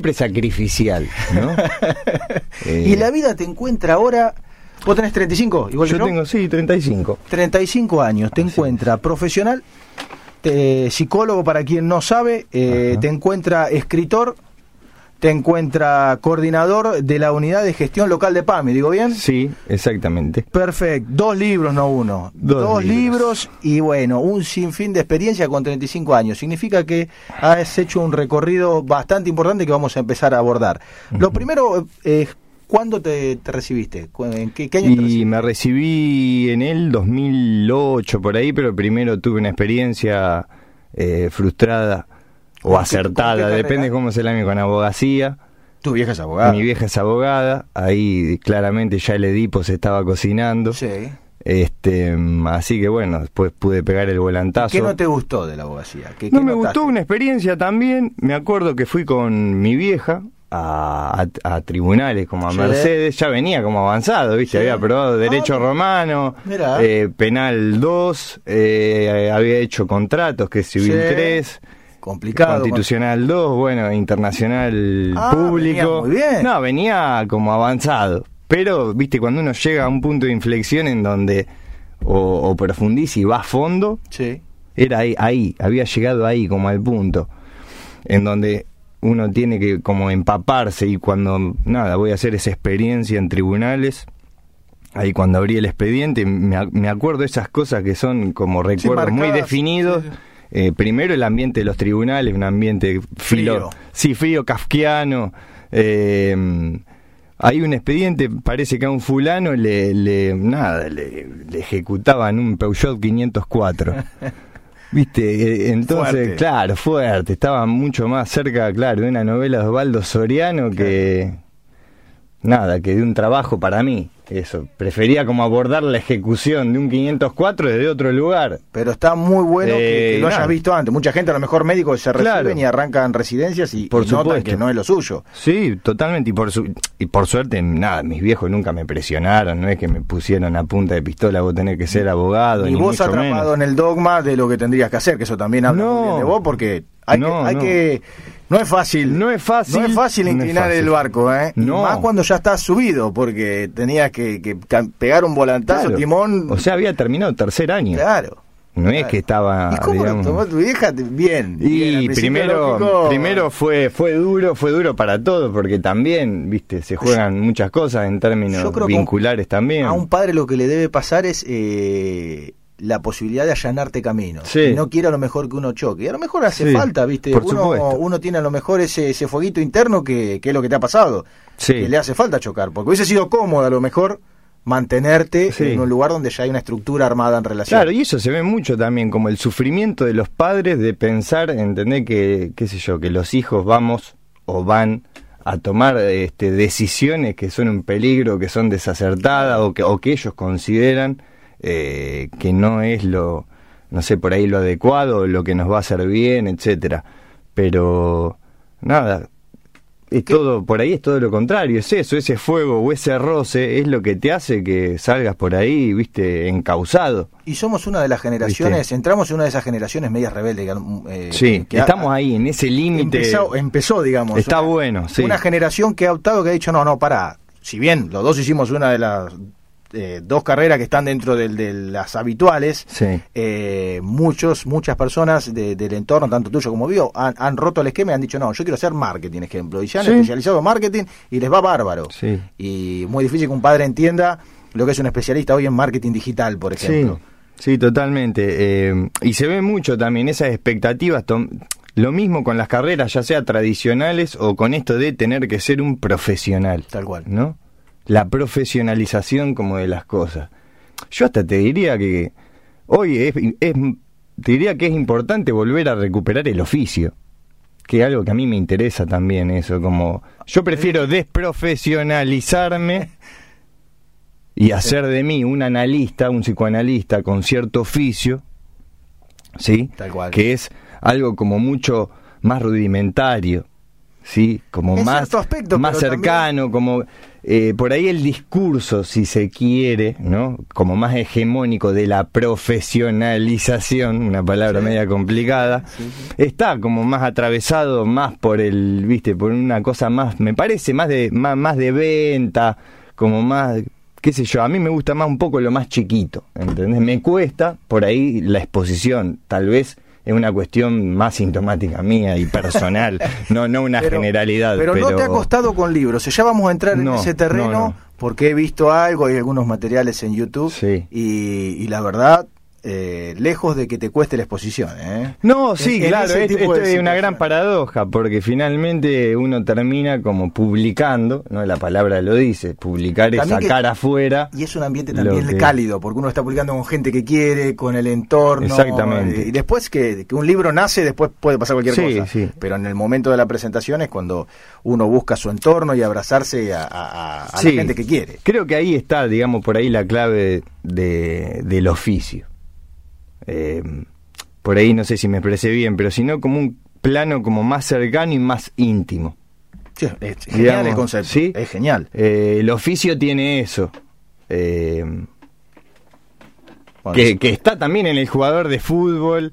siempre sacrificial, ¿no? Y la vida te encuentra ahora. ¿Vos tenés 35? Igual que yo yo. tengo, sí, 35. 35 años. Te encuentra profesional, te- psicólogo para quien no sabe, eh, te encuentra escritor, te encuentra coordinador de la unidad de gestión local de PAMI, ¿digo bien? Sí, exactamente. Perfecto, dos libros, no uno. Dos libros. libros. y bueno, un sinfín de experiencia con 35 años. Significa que has hecho un recorrido bastante importante que vamos a empezar a abordar. Lo primero es, ¿cuándo te, te recibiste? ¿Cu- ¿En qué, qué año te Y recibiste? me recibí en el 2008 por ahí, pero primero tuve una experiencia eh, frustrada ¿Con o acertada, depende cómo se la ame con abogacía. Tu vieja es abogada. Mi vieja es abogada, ahí claramente ya el Edipo se estaba cocinando. Sí. Este, así que bueno, después pude pegar el volantazo. ¿Qué no te gustó de la abogacía? ¿Qué, No qué me notaste? gustó una experiencia también. Me acuerdo que fui con mi vieja a, a- a tribunales como a Sí. Mercedes. Ya venía como avanzado, ¿viste? Sí. Había aprobado Derecho Ah, Romano, eh, Penal 2, eh, había hecho contratos, que es Civil Sí. 3. Complicado. Constitucional 2, bueno, Internacional Ah, Público. venía muy bien. No, venía como avanzado. Pero, viste, cuando uno llega a un punto de inflexión en donde o, o profundiza y va a fondo, Sí. era ahí, ahí, había llegado ahí como al punto en donde uno tiene que como empaparse y cuando nada voy a hacer esa experiencia en tribunales ahí cuando abrí el expediente me, me acuerdo esas cosas que son como recuerdos muy definidos sí. Eh, primero el ambiente de los tribunales un ambiente filo, Frío. sí frío kafkiano eh, hay un expediente, parece que a un fulano le, le nada, le, le ejecutaban un Peugeot 504. Viste, Eh, entonces, Fuerte. claro, fuerte, estaba mucho más cerca, claro, de una novela de Osvaldo Soriano que nada, que de un trabajo para mí. Eso, prefería como abordar la ejecución de un 504 desde otro lugar. Pero está muy bueno que, que Eh, lo hayas visto antes. Mucha gente a lo mejor médicos se reciben Claro. y arrancan residencias y, Por y notan supuesto. que no es lo suyo. Sí, totalmente. Y por, su- y por suerte, nada, mis viejos nunca me presionaron. No es que me pusieron a punta de pistola, vos tenés que ser abogado. Y ni vos mucho atrapado menos. en el dogma de lo que tendrías que hacer, que eso también habla No. muy bien de vos, porque hay, No, que, hay no. que... No es fácil. No es fácil. No es fácil No es inclinar fácil. el barco, ¿eh? Más cuando ya estás subido, porque tenías que, pegar un volantazo, Claro. timón. O sea, había terminado tercer año. claro. No es que estaba. ¿Y cómo digamos- lo tomó tu vieja? Bien. Y primero, lógico, primero fue, fue duro, fue duro para todos, porque también, viste, se juegan muchas cosas en términos vinculares también. A un padre lo que le debe pasar es eh, la posibilidad de allanarte camino. Sí. No quiere a lo mejor que uno choque. Y a lo mejor hace Sí, falta, ¿viste? uno, uno tiene a lo mejor ese, ese fueguito interno que, que es lo que te ha pasado. Sí. Que le hace falta chocar. Porque hubiese sido cómodo a lo mejor mantenerte en un lugar donde ya hay una estructura armada en relación. Claro, y eso se ve mucho también, como el sufrimiento de los padres de pensar, entender que, qué sé yo, que los hijos vamos o van a tomar este, decisiones que son un peligro, que son desacertadas o que, o que ellos consideran eh, que no es lo, no sé, por ahí lo adecuado, lo que nos va a hacer bien, etcétera. Pero nada, es todo, por ahí es todo lo contrario, es eso, ese fuego o ese roce es lo que te hace que salgas por ahí, viste, encausado. Y somos una de las generaciones, ¿Viste? entramos en una de esas generaciones medias rebeldes. eh, Sí, que ha- estamos ahí, en ese límite. empezó, empezó, digamos. Está una- bueno, sí. Una generación que ha optado, que ha dicho, no, no, para. Si bien los dos hicimos una de las eh, dos carreras que están dentro del- de las habituales, Sí. eh, muchos, muchas personas de- del entorno, tanto tuyo como mío, han, han roto el esquema y han dicho, no, yo quiero hacer marketing, ejemplo. Y se han Sí. especializado en marketing y les va bárbaro. Sí. Y muy difícil que un padre entienda lo que es un especialista hoy en marketing digital, por ejemplo. Sí, totalmente. Eh, y se ve mucho también esas expectativas. Lo mismo con las carreras, ya sea tradicionales o con esto de tener que ser un profesional. Tal cual. ¿No? La profesionalización como de las cosas. Yo hasta te diría que hoy es, es- te diría que es importante volver a recuperar el oficio. Que es algo que a mí me interesa también eso, como yo prefiero desprofesionalizarme y hacer de mí un analista, un psicoanalista con cierto oficio, ¿sí? Tal cual. Que es algo como mucho más rudimentario, ¿sí? Como En más, aspecto, más cercano, como eh, por ahí el discurso, si se quiere, ¿no? Como más hegemónico de la profesionalización, una palabra Sí. media complicada, está como más atravesado más por el, viste, por una cosa más, me parece, más de, más, más de venta, como más qué sé yo, a mí me gusta más un poco lo más chiquito, ¿entendés? Me cuesta por ahí la exposición, tal vez es una cuestión más sintomática mía y personal, no no una Pero- generalidad. Pero, no te ha costado con libros. Ya vamos a entrar No, en ese terreno no, no. porque he visto algo, hay algunos materiales en YouTube Sí. y, y la verdad, eh, lejos de que te cueste la exposición. ¿eh? No, sí, En- claro, esto, es una gran paradoja, porque finalmente uno termina como publicando, no la palabra lo dice, publicar es También que- sacar afuera. Y es un ambiente también que- cálido, porque uno está publicando con gente que quiere, con el entorno. Exactamente. eh, Y después que, que un libro nace, después puede pasar cualquier Sí, cosa. sí. Pero en el momento de la presentación es cuando uno busca su entorno y abrazarse a, a- a- a Sí. la gente que quiere. Creo que ahí está, digamos, por ahí la clave de, del oficio. Eh, por ahí no sé si me expresé bien, pero sino como un plano como más cercano y más íntimo. Sí, es genial Digamos, el concepto. ¿sí? Es genial. Eh, el oficio tiene eso. Eh, Bueno, que, que está también en el jugador de fútbol.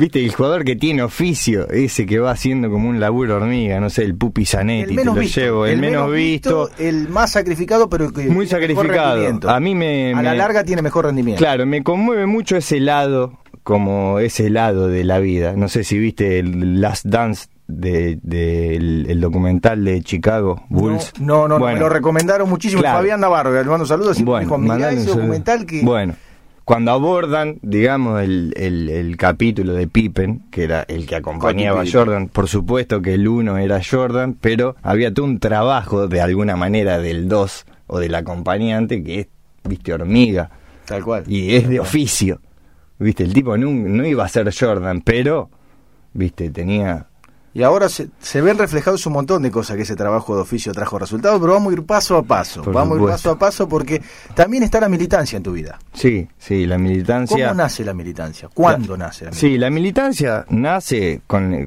Viste, el jugador que tiene oficio, ese que va haciendo como un laburo hormiga, no sé, el Pupi Zanetti, el te menos lo visto, llevo, el, menos visto, el más sacrificado, pero que muy sacrificado. rendimiento. A mí me, a la larga tiene mejor rendimiento. Claro, me conmueve mucho ese lado, como ese lado de la vida. No sé si viste el Last Dance de, de el, el documental de Chicago Bulls. No, no, no, Bueno, me lo recomendaron muchísimo. claro. Fabián Navarro, le mando saludos y me Bueno, dijo, mirá ese documental que... Bueno, cuando abordan, digamos, el, el, el capítulo de Pippen, que era el que acompañaba a. Jordan, por supuesto que el uno era Jordan, pero había todo un trabajo de alguna manera del dos o del acompañante que es, viste, hormiga. Tal cual. Y es de oficio. Viste, el tipo no, no iba a ser Jordan, pero, viste, tenía... Y ahora se, se ven reflejados un montón de cosas que ese trabajo de oficio trajo resultados, pero vamos a ir paso a paso. Por vamos a ir paso a paso porque también está la militancia en tu vida. Sí, sí, la militancia... ¿Cómo nace la militancia? ¿Cuándo La- nace la militancia? Sí, la militancia nace con eh,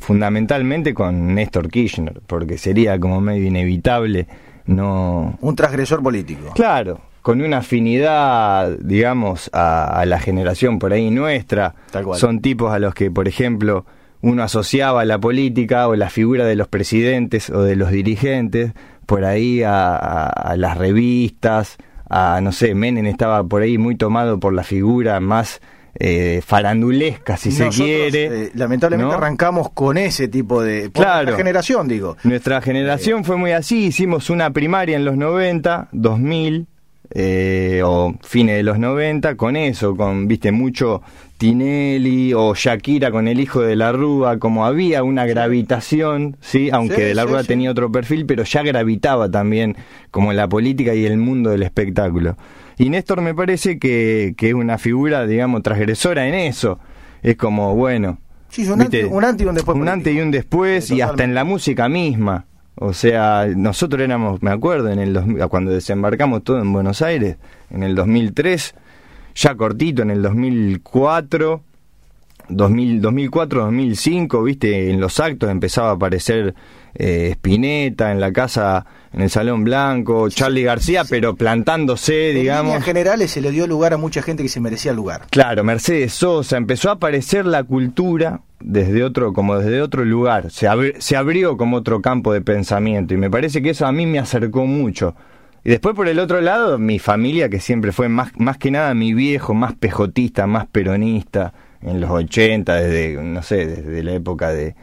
fundamentalmente con Néstor Kirchner, porque sería como medio inevitable no... Un transgresor político. Claro, con una afinidad, digamos, a, a la generación por ahí nuestra. Tal cual. Son tipos a los que, por ejemplo, uno asociaba la política o la figura de los presidentes o de los dirigentes por ahí a, a- a las revistas, a, no sé, Menem estaba por ahí muy tomado por la figura más eh, farandulesca, si Nosotros, se quiere. eh, lamentablemente ¿no? arrancamos con ese tipo de... Claro. nuestra generación, digo. Nuestra generación fue muy así, hicimos una primaria en los 90, 2000, eh, o fines de los 90, con eso, con, viste, mucho Tinelli o Shakira con el hijo de la Rúa, como había una gravitación, ¿sí? Aunque Sí, de la Rúa sí. tenía otro perfil, pero ya gravitaba también como la política y el mundo del espectáculo. Y Néstor me parece que, que es una figura, digamos, transgresora en eso. Es como, bueno, Sí, un, un antes y un después. un antes y un después y hasta en la música misma. O sea, nosotros éramos, me acuerdo, en el cuando desembarcamos todo en Buenos Aires, en el 2003, ya cortito, en el 2004, 2000, 2004, 2005, viste, en los actos empezaba a aparecer eh, Spinetta en la casa, en el Salón Blanco, Charlie García, pero plantándose, En digamos. líneas generales se le dio lugar a mucha gente que se merecía el lugar. Claro, Mercedes Sosa, empezó a aparecer la cultura desde otro, como desde otro lugar, se, abri- se abrió como otro campo de pensamiento y me parece que eso a mí me acercó mucho. Y después por el otro lado, mi familia, que siempre fue más, más que nada mi viejo, más pejotista, más peronista, en los 80, desde, no sé, desde la época de,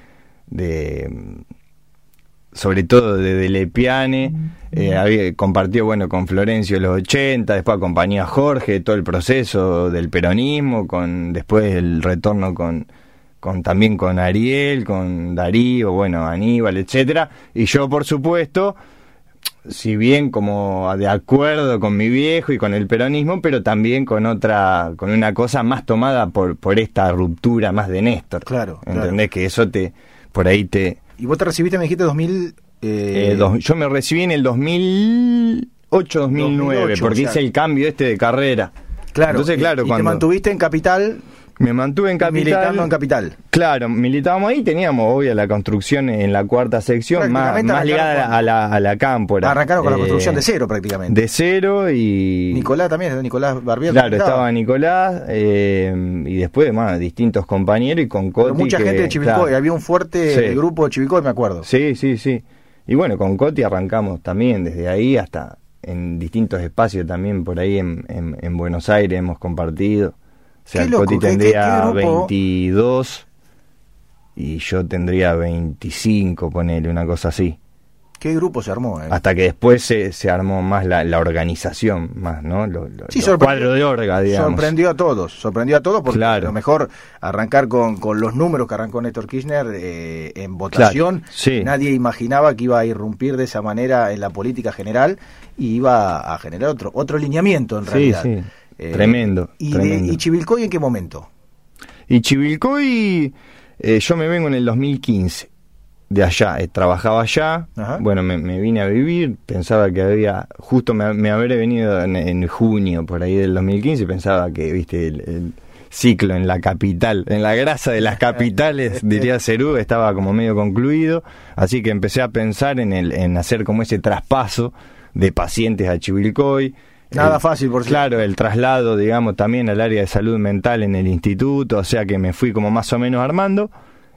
de sobre todo desde Lepiane, eh, había, compartió bueno con Florencio en los 80, después acompañó a Jorge, todo el proceso del peronismo, con después el retorno con, con también con Ariel, con Darío, bueno, Aníbal, etcétera, y yo por supuesto, si bien como de acuerdo con mi viejo y con el peronismo, pero también con otra, con una cosa más tomada por, por esta ruptura más de Néstor. Claro, ¿Entendés? Que eso te, por ahí te, Y vos te recibiste, me dijiste, 2000... eh, eh, dos- yo me recibí en el 2008, 2009, 2008, porque o sea. hice el cambio este de carrera. Claro, Entonces, y- claro, y, te cuando mantuviste en Capital Me mantuve en capital. Militando en capital. Claro, militábamos ahí, teníamos obvio la construcción en la cuarta sección, más, ligada a la, a la cámpora. Arrancaron con la Eh, construcción de cero prácticamente. De cero y... Nicolás también, Nicolás Barbier. Claro, estaba Nicolás eh, y después más distintos compañeros y con Coti. Pero mucha que, gente de Chivilcoy, claro. había un fuerte Sí. grupo de Chivilcoy, me acuerdo. Sí, sí, sí. Y bueno, con Coti arrancamos también desde ahí hasta en distintos espacios también por ahí en, en- en Buenos Aires hemos compartido. O sea, Qué loco, Coti qué- qué- tendría qué grupo. 22 y yo tendría 25, ponele, una cosa así. ¿Qué grupo se armó? eh? Hasta que después se, se armó más la, la organización, más, ¿no? Lo, lo- Sí, los sorprendió- cuadros de orga, digamos. Sorprendió a todos, sorprendió a todos porque Claro. a lo mejor arrancar con, con los números que arrancó Néstor Kirchner eh, en votación, Claro, sí. nadie imaginaba que iba a irrumpir de esa manera en la política general y iba a generar otro otro lineamiento en Sí, realidad. sí. Eh, Tremendo, Y, de- tremendo. ¿Y Chivilcoy en qué momento? Y Chivilcoy, eh, yo me vengo en el 2015 de allá, eh, trabajaba allá, Ajá. bueno, me, me vine a vivir, pensaba que había, justo me, me habré venido en, en junio por ahí del 2015, pensaba que, viste, el, el ciclo en la capital, en la grasa de las capitales, diría Cerú, estaba como medio concluido, así que empecé a pensar en, el, en hacer como ese traspaso de pacientes a Chivilcoy. Nada El- fácil, por. Claro, el traslado, digamos, también al área de salud mental en el instituto, o sea que me fui como más o menos armando.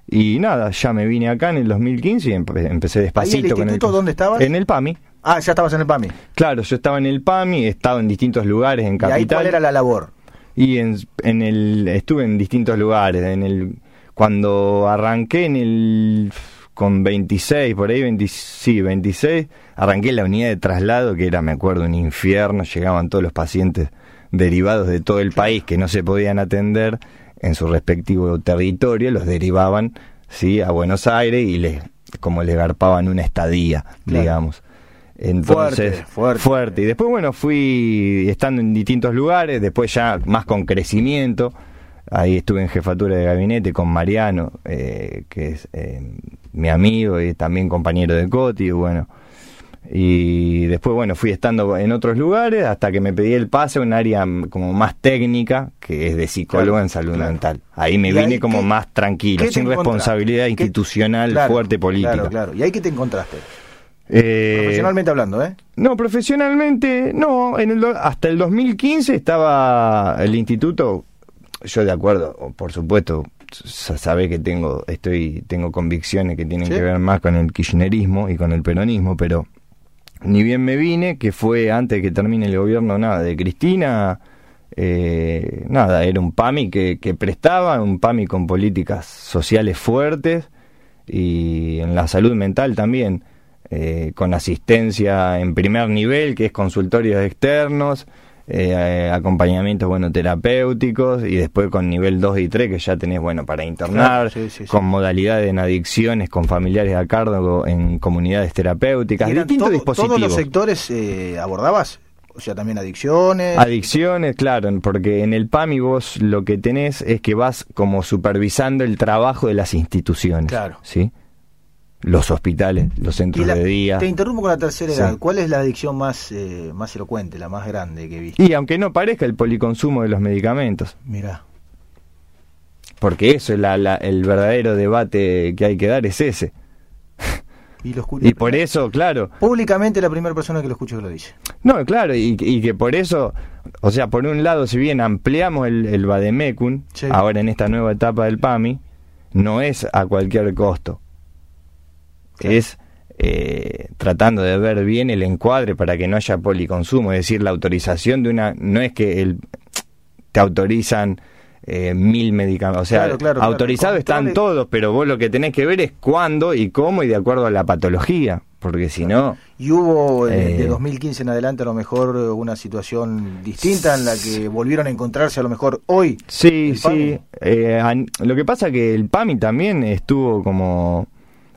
Y nada, ya me vine acá en el 2015 y empe- empecé despacito con el... instituto dónde estabas? En el PAMI. Ah, ya estabas en el PAMI. Claro, yo estaba en el PAMI, he estado en distintos lugares en ¿Y Capital. ahí cuál era la labor? Y en, en el estuve en distintos lugares. En el cuando arranqué en el con 26 por ahí 20 sí 26 arranqué la unidad de traslado que era me acuerdo un infierno. Llegaban todos los pacientes derivados de todo el país que no se podían atender en su respectivo territorio, los derivaban sí a Buenos Aires y les como les garpaban una estadía, Claro. digamos. Entonces, Fuerte, fuerte. Y después, bueno, fui estando en distintos lugares, después ya más con crecimiento. Ahí estuve en jefatura de gabinete con Mariano, eh, que es eh, mi amigo y también compañero de Coti, bueno. Y después, bueno, fui estando en otros lugares hasta que me pedí el pase a un área mm, como más técnica, que es de psicólogo Claro, en salud claro. mental. Ahí me ¿Y vine ahí como qué- más tranquilo, sin responsabilidad ¿Qué- institucional Claro, fuerte política. Claro, claro. ¿Y ahí qué te encontraste? Eh, Profesionalmente hablando, ¿eh? no, profesionalmente, no. En el, do- hasta el 2015 estaba el instituto, yo de acuerdo, por supuesto, sabe que tengo, estoy, tengo convicciones que tienen Sí. que ver más con el kirchnerismo y con el peronismo, pero ni bien me vine, que fue antes que termine el gobierno, nada, de Cristina, eh, nada, era un PAMI que, que prestaba, un PAMI con políticas sociales fuertes y en la salud mental también, eh, con asistencia en primer nivel, que es consultorios externos, eh, acompañamientos bueno terapéuticos y después con nivel 2 y 3 que ya tenés bueno para internar Claro, sí, sí, sí. con modalidades en adicciones con familiares a cargo en comunidades terapéuticas ¿Y eran distintos todo- dispositivos ¿Todos los sectores eh, abordabas? O sea, también adicciones. Adicciones, claro, porque en el PAMI vos lo que tenés es que vas como supervisando el trabajo de las instituciones. Claro. ¿Sí? Los hospitales, los centros la- de día. Te interrumpo con la tercera Sí. edad. ¿Cuál es la adicción más, eh, más elocuente, la más grande que viste? Y aunque no parezca el policonsumo de los medicamentos, Mira. porque eso es la- la- el verdadero debate que hay que dar, es ese. Y, lo Y por eso, claro, Públicamente la primera persona que lo escucho que lo dice. No, claro, y, y que por eso, o sea, por un lado, si bien ampliamos el, el Bademecum, Sí. ahora en esta nueva etapa del PAMI, no es a cualquier costo. Claro. Es eh, tratando de ver bien el encuadre para que no haya policonsumo, es decir, la autorización de una... No es que el, te autorizan eh, mil medicamentos, o sea, Claro, autorizados están todos, pero vos lo que tenés que ver es cuándo y cómo y de acuerdo a la patología, porque si no... Y hubo eh, Eh. de 2015 en adelante a lo mejor una situación distinta en la que volvieron a encontrarse a lo mejor hoy. Sí, sí. Eh, lo que pasa que el PAMI también estuvo como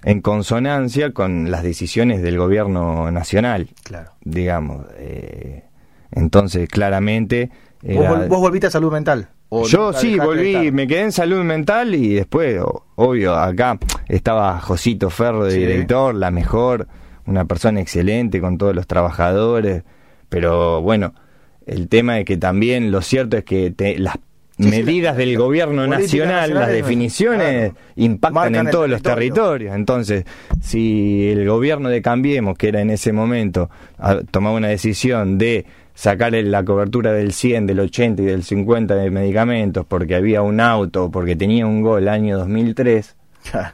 en consonancia con las decisiones del gobierno nacional, Claro. digamos. Eh, entonces, claramente... ¿Vos, era- vol- vos volviste a salud mental? ¿O yo sí volví, me quedé en salud mental y después, obvio, acá estaba Josito Ferro de Sí. director, la mejor, una persona excelente con todos los trabajadores, pero bueno, el tema es que también lo cierto es que te- las, medidas del gobierno nacional, las definiciones impactan en todos los territorios. Entonces, si el gobierno de Cambiemos, que era en ese momento, tomaba una decisión de sacar la cobertura del 100, del 80 y del 50 de medicamentos porque había un auto, porque tenía un gol año 2003,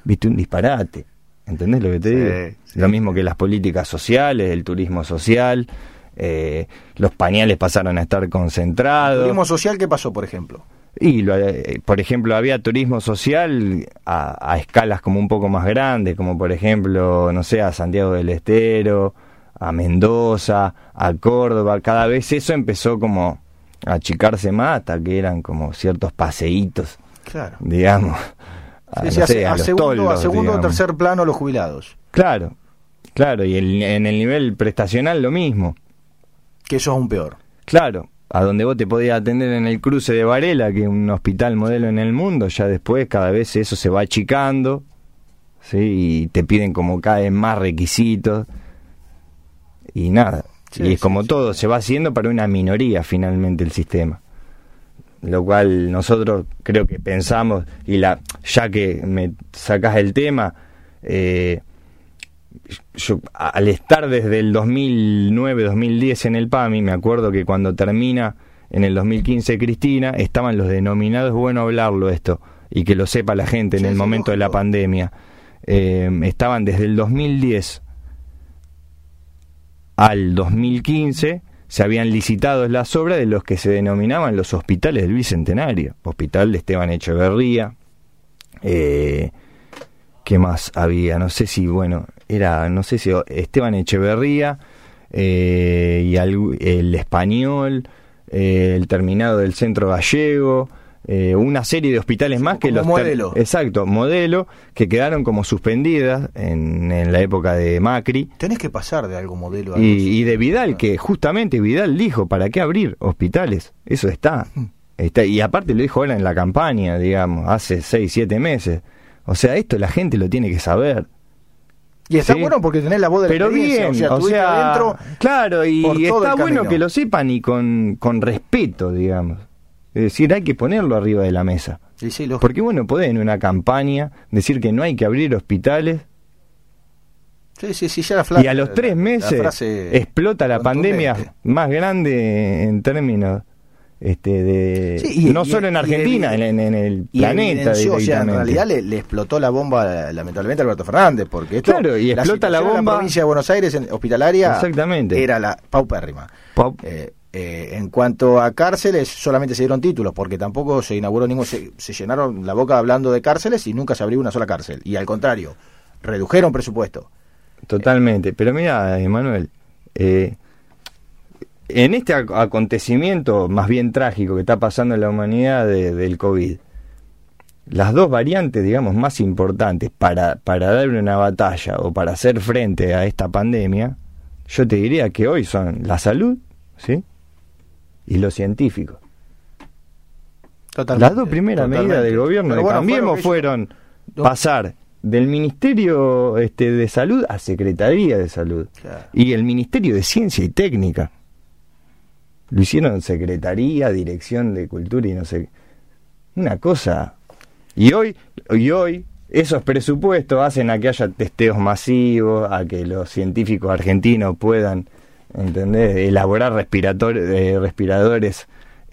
viste un disparate. ¿Entendés lo que te digo? Lo mismo que las políticas sociales, el turismo social, eh, los pañales pasaron a estar concentrados. ¿El turismo social qué pasó, por ejemplo? Y, eh, por ejemplo, había turismo social a, escalas como un poco más grandes, como por ejemplo, no sé, a Santiago del Estero, a Mendoza, a Córdoba. Cada vez eso empezó como a achicarse más hasta que eran como ciertos paseitos, claro. digamos. A, segundo, a segundo o tercer plano los jubilados. Claro, claro, y en el nivel prestacional lo mismo. Que eso es un peor. Claro, a donde vos te podías atender en el cruce de Varela, que es un hospital modelo en el mundo, ya después cada vez eso se va achicando, ¿sí? y te piden como cada vez más requisitos, y nada. y es como todo, se va haciendo para una minoría finalmente el sistema. Lo cual nosotros creo que pensamos, y la ya que me sacas el tema, eh, yo, al estar desde el 2009-2010 en el PAMI, me acuerdo que cuando termina en el 2015 Cristina, estaban los denominados, bueno hablarlo esto, y que lo sepa la gente en el momento de la pandemia, eh, estaban desde el 2010 al 2015, se habían licitado las obras de los que se denominaban los hospitales del Bicentenario, Hospital de Esteban Echeverría, eh, ¿qué más había? No sé si, bueno, era, no sé si Esteban Echeverría eh, y el español, eh, el terminado del centro gallego, eh, una serie de hospitales más que los modelo. exacto modelo que quedaron como suspendidas en, en, la época de Macri. Tenés que pasar de algo modelo a y, de Vidal que justamente Vidal dijo para qué abrir hospitales eso está está y aparte lo dijo ahora en la campaña digamos hace seis siete meses. O sea esto la gente lo tiene que saber y está bueno porque tenés la voz de Pero bien, o sea, adentro claro, y está bueno que lo sepan y con, con respeto, digamos. Es decir, hay que ponerlo arriba de la mesa. porque bueno, podés en una campaña decir que no hay que abrir hospitales. Sí, sí, sí, ya la y a los tres meses explota la pandemia más grande en términos este de no solo en Argentina, en, el planeta. O sea, en realidad le, explotó la bomba lamentablemente a Alberto Fernández, porque esto, claro, y explota la, bomba. En la provincia de Buenos Aires, en hospitalaria, exactamente. era la paupérrima. Eh, eh, en cuanto a cárceles, solamente se dieron títulos, porque tampoco se inauguró ningún. Se, se, llenaron la boca hablando de cárceles y nunca se abrió una sola cárcel. Y al contrario, redujeron presupuesto. Totalmente. Pero mira, Emanuel, eh, en este acontecimiento más bien trágico que está pasando en la humanidad del COVID, las dos variantes, digamos, más importantes para, para dar una batalla o para hacer frente a esta pandemia, yo te diría que hoy son la salud, ¿sí? Y lo científico. las dos primeras medidas del gobierno de Cambiemos fueron pasar del Ministerio este, de Salud a Secretaría de Salud y el Ministerio de Ciencia y Técnica. Lo hicieron Secretaría, Dirección de Cultura y no sé. Una cosa. Y hoy, y hoy esos presupuestos hacen a que haya testeos masivos, a que los científicos argentinos puedan, ¿entendés?, elaborar eh, respiradores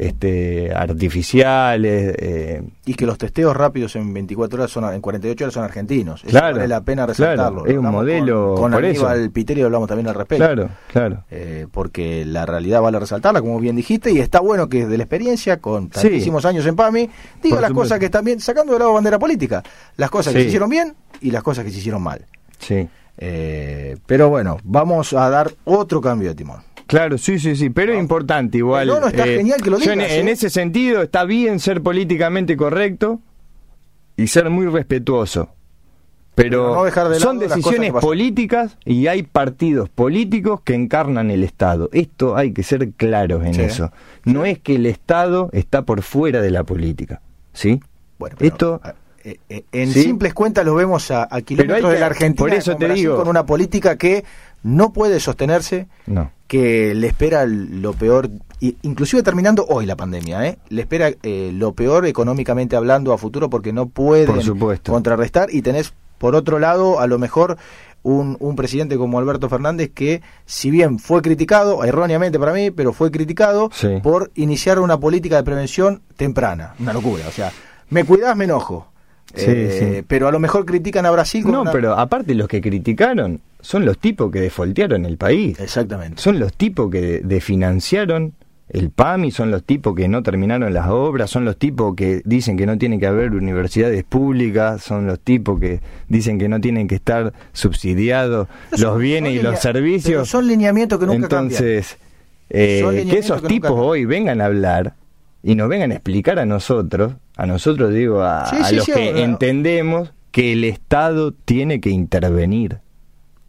este, artificiales. Eh, y que los testeos rápidos en 24 horas son en 48 horas son argentinos. claro, vale la pena resaltarlo. es un modelo. Con, con Aníbal Piterio hablamos también al respecto. Claro, claro. Eh, porque la realidad vale resaltarla, como bien dijiste, y está bueno que de la experiencia, con tantísimos años en PAMI, diga las cosas que están bien, sacando de lado bandera política, las cosas que se hicieron bien y las cosas que se hicieron mal. Sí. Eh, pero bueno, vamos a dar otro cambio de timón. Claro, sí, sí, sí, pero es importante igual. No, no, está eh, genial que lo digas. en, ¿eh? ese sentido está bien ser políticamente correcto y ser muy respetuoso. Pero, son decisiones políticas y hay partidos políticos que encarnan el Estado. Esto hay que ser claros en eso. No es que el Estado está por fuera de la política. ¿Sí? Bueno, Esto. Eh, en simples cuentas lo vemos a, kilómetros de la Argentina por eso te digo, con una política que no puede sostenerse, no que le espera lo peor inclusive terminando hoy la pandemia, ¿eh? le espera eh, lo peor económicamente hablando a futuro porque no pueden contrarrestar y tenés por otro lado a lo mejor un, un, presidente como Alberto Fernández que, si bien fue criticado, erróneamente para mí, pero fue criticado por iniciar una política de prevención temprana. Una locura. O sea, me cuidas, me enojo. Eh, pero a lo mejor critican a Brasil. no, pero aparte los que criticaron son los tipos que desfoltearon el país. Exactamente. Son los tipos que desfinanciaron el PAMI, son los tipos que no terminaron las obras, son los tipos que dicen que no tiene que haber universidades públicas, son los tipos que dicen que no tienen que estar subsidiados los bienes y los servicios. son lineamientos que nunca Entonces, eh, que esos tipos hoy vengan a hablar y nos vengan a explicar a nosotros, a nosotros digo, a, los que entendemos que el Estado tiene que intervenir.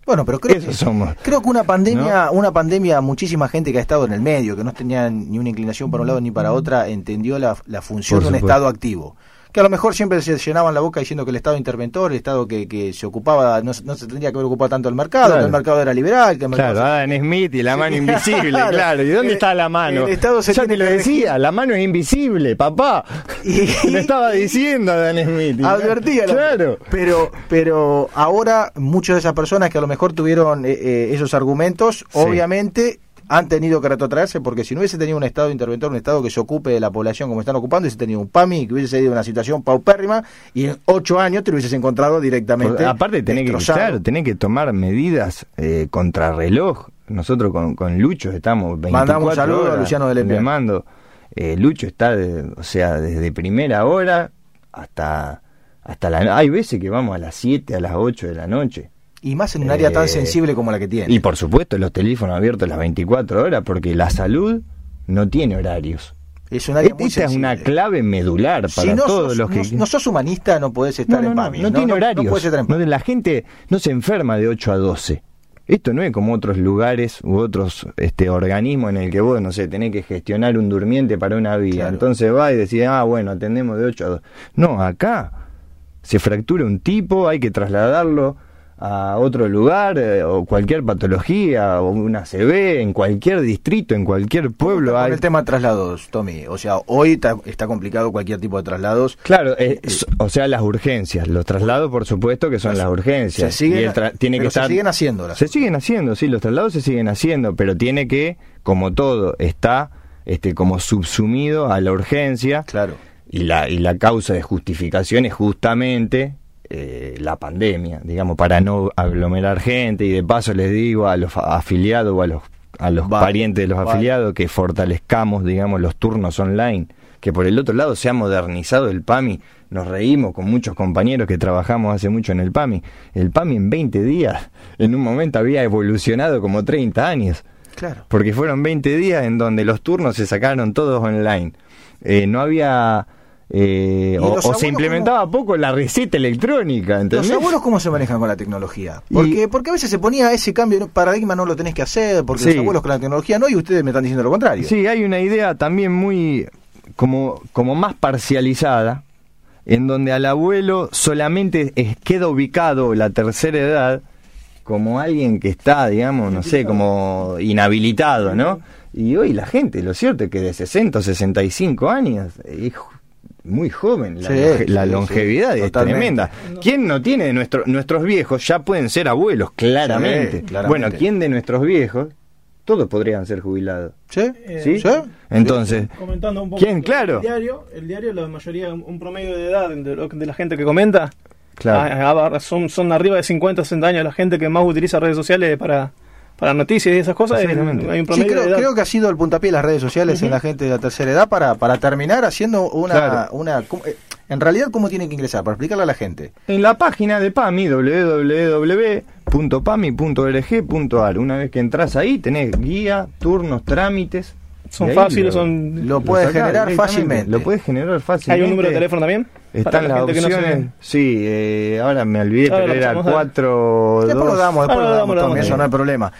Bueno, pero creo, que, somos, creo que una pandemia, una pandemia, muchísima gente que ha estado en el medio, que no tenía ni una inclinación para un lado ni para otra, entendió la, la función de un Estado activo que a lo mejor siempre se llenaban la boca diciendo que el Estado interventor, el Estado que, que se ocupaba, no, no, se tendría que haber ocupado tanto el mercado, que el mercado era liberal. Que el mercado claro, Adam Smith y la mano invisible, claro. ¿Y dónde está la mano? El Estado se Ya te lo decía, la mano es invisible, papá. Y, lo estaba diciendo Adam Smith. Advertía. Claro. Pero, pero ahora muchas de esas personas que a lo mejor tuvieron eh, eh, esos argumentos, obviamente han tenido que retrotraerse porque si no hubiese tenido un Estado interventor, un Estado que se ocupe de la población como están ocupando, hubiese tenido un PAMI que hubiese sido una situación paupérrima y en ocho años te lo hubieses encontrado directamente. aparte, tenés que, claro, tenés que tomar medidas eh, reloj Nosotros con, con Lucho estamos 24 Mandamos un saludo a Luciano de Le mando. Eh, Lucho está, o sea, desde primera hora hasta hasta la hay veces que vamos a las 7, a las 8 de la noche y más en un área tan eh, sensible como la que tiene. Y por supuesto, los teléfonos abiertos las 24 horas, porque la salud no tiene horarios. Es un área Esta es una clave medular para todos los que. No, sos humanista, no podés estar en PAMI. No, tiene horarios. la gente no se enferma de 8 a 12. Esto no es como otros lugares u otros este organismos en el que vos, no sé, tenés que gestionar un durmiente para una vía. Entonces va y decís, ah, bueno, atendemos de 8 a 12. No, acá se fractura un tipo, hay que trasladarlo a otro lugar eh, o cualquier patología o una CB en cualquier distrito, en cualquier pueblo. Hay... Con el tema de traslados, Tommy. O sea, hoy está, complicado cualquier tipo de traslados. Claro, eh, o sea, las urgencias. Los traslados, por supuesto, que son las urgencias. Se siguen, tiene que se siguen haciendo. Se siguen haciendo, sí, los traslados se siguen haciendo, pero tiene que, como todo, está este como subsumido a la urgencia. Claro. Y la, y la causa de justificación es justamente eh, la pandemia, digamos, para no aglomerar gente y de paso les digo a los afiliados o a los, a los parientes de los afiliados que fortalezcamos, digamos, los turnos online, que por el otro lado se ha modernizado el PAMI, nos reímos con muchos compañeros que trabajamos hace mucho en el PAMI, el PAMI en 20 días, en un momento había evolucionado como 30 años. Claro. Porque fueron 20 días en donde los turnos se sacaron todos online. Eh, no había eh, o, se implementaba poco la receta electrónica. ¿entendés? ¿Los abuelos cómo se manejan con la tecnología? Porque, porque a veces se ponía ese cambio de paradigma, no lo tenés que hacer, porque los abuelos con la tecnología no, y ustedes me están diciendo lo contrario. Sí, hay una idea también muy como, como más parcializada, en donde al abuelo solamente queda ubicado la tercera edad como alguien que está, digamos, no sé, como inhabilitado, ¿no? Y hoy la gente, lo cierto es que de 60 o 65 años, hijo, muy joven, la, longevidad es tremenda. ¿Quién no tiene de nuestro, nuestros viejos? Ya pueden ser abuelos, claramente. Bueno, ¿quién de nuestros viejos? Todos podrían ser jubilados. ¿Sí? ¿Sí? Entonces, comentando un poco ¿quién? Claro. El diario, el diario, la mayoría, un promedio de edad de, la gente que comenta, claro. Ah, ah, son, son arriba de 50, 60 años la gente que más utiliza redes sociales para, para noticias y esas cosas. Hay un creo, que ha sido el puntapié de las redes sociales en la gente de la tercera edad para, para terminar haciendo una... una eh, en realidad, ¿cómo tiene que ingresar? Para explicarle a la gente. En la página de PAMI, www.pami.org.ar. Una vez que entras ahí, tenés guía, turnos, trámites. Son fáciles, son... Lo puedes generar fácilmente. Lo puedes generar fácilmente. ¿Hay un número de teléfono también? Están las opciones. Sí, eh, ahora me olvidé, pero era 4. Después lo damos, después lo damos, eso no hay problema.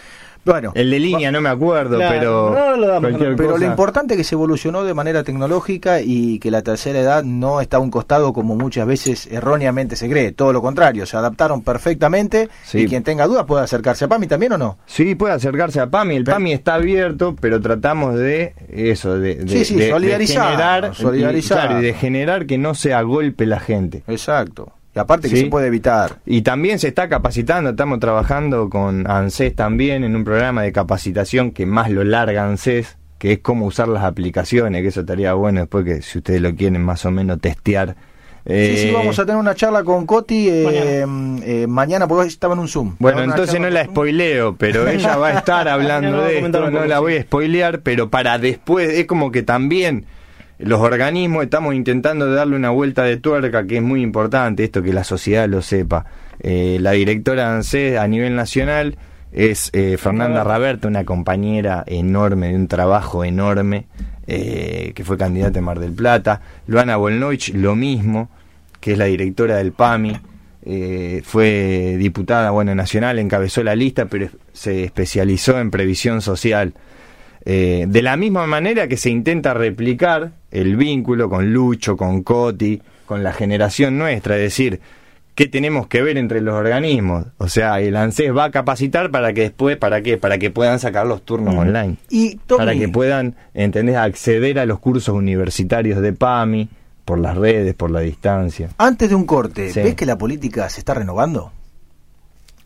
Bueno, el de línea no me acuerdo, Claro, pero no lo damos. Pero lo importante es que se evolucionó de manera tecnológica y que la tercera edad no está a un costado como muchas veces erróneamente se cree. Todo lo contrario, se adaptaron perfectamente Sí. y quien tenga dudas puede acercarse a PAMI también o no. Sí, puede acercarse a PAMI. El PAMI está abierto, pero tratamos de eso, de, de, Sí, sí, de- de solidarizar, generar, solidarizar. y, claro, y de generar que no se agolpe la gente. Exacto. Y aparte que Sí. se puede evitar. Y también se está capacitando, estamos trabajando con ANSES también en un programa de capacitación que más lo larga ANSES, que es cómo usar las aplicaciones, que eso estaría bueno después que si ustedes lo quieren más o menos testear. Sí, Eh, sí, vamos a tener una charla con Coti eh, eh, mañana, porque estaba en un Zoom. Bueno, entonces no la spoileo, pero ella va a estar hablando Mañana de esto, no la voy a spoilear, pero para después, es como que también los organismos estamos intentando darle una vuelta de tuerca que es muy importante, esto que la sociedad lo sepa. Eh, la directora de ANSES a nivel nacional es eh, Fernanda Raberta, una compañera enorme, de un trabajo enorme, eh, que fue candidata en Mar del Plata. Luana Volnovich, lo mismo, que es la directora del PAMI. fue diputada bueno nacional, encabezó la lista, pero se especializó en previsión social. De la misma manera que se intenta replicar el vínculo con Lucho, con Coti, con la generación nuestra, es decir, ¿qué tenemos que ver entre los organismos? O sea, el ANSES va a capacitar para que después, ¿para qué? Para que puedan sacar los turnos online. Y Tommy, Para que puedan, ¿entendés?, acceder a los cursos universitarios de PAMI, por las redes, por la distancia. antes de un corte, Sí. ¿ves que la política se está renovando?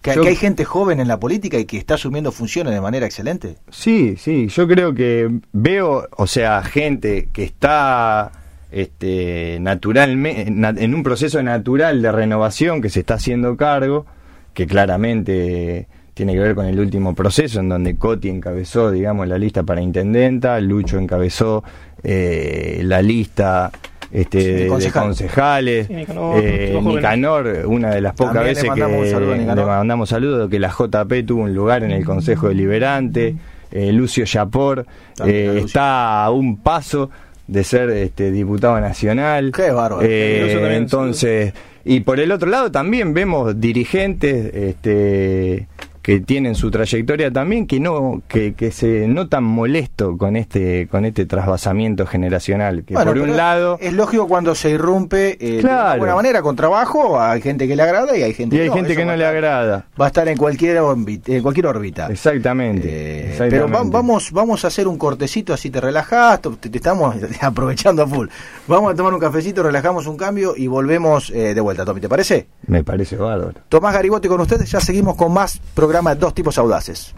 ¿Que, Yo- que hay gente joven en la política y que está asumiendo funciones de manera excelente? Sí, sí, yo creo que veo, o sea, gente que está este, naturalmente en un proceso natural de renovación que se está haciendo cargo, que claramente tiene que ver con el último proceso en donde Coti encabezó, digamos, la lista para intendenta, Lucho encabezó eh, la lista este, de concejales, Sí, Nicanor, eh. Nicanor, una de las pocas También le veces que saludo le mandamos saludos, que la JP tuvo un lugar en el Consejo Deliberante, eh, Lucio Yapor eh, Lucio. está a un paso de ser este diputado nacional. Qué bárbaro. Eh, entonces, y por el otro lado también vemos dirigentes este que tienen su trayectoria también que no que, que se notan molesto con este con este trasvasamiento generacional que Bueno, por un lado Es lógico cuando se irrumpe eh, de una Claro. buena manera con trabajo, hay gente que le agrada y hay gente y hay que no. gente que no le agrada Va a estar en cualquier, órbita- en cualquier órbita. exactamente, Eh, exactamente. pero va- vamos vamos a hacer un cortecito así te relajás, te, te estamos aprovechando a full. Vamos a tomar un cafecito, relajamos un cambio y volvemos eh, de vuelta, Tommy, ¿te parece? me parece bárbaro Tomás Garibotti con ustedes, ya seguimos con más programa Dos Tipos Audaces.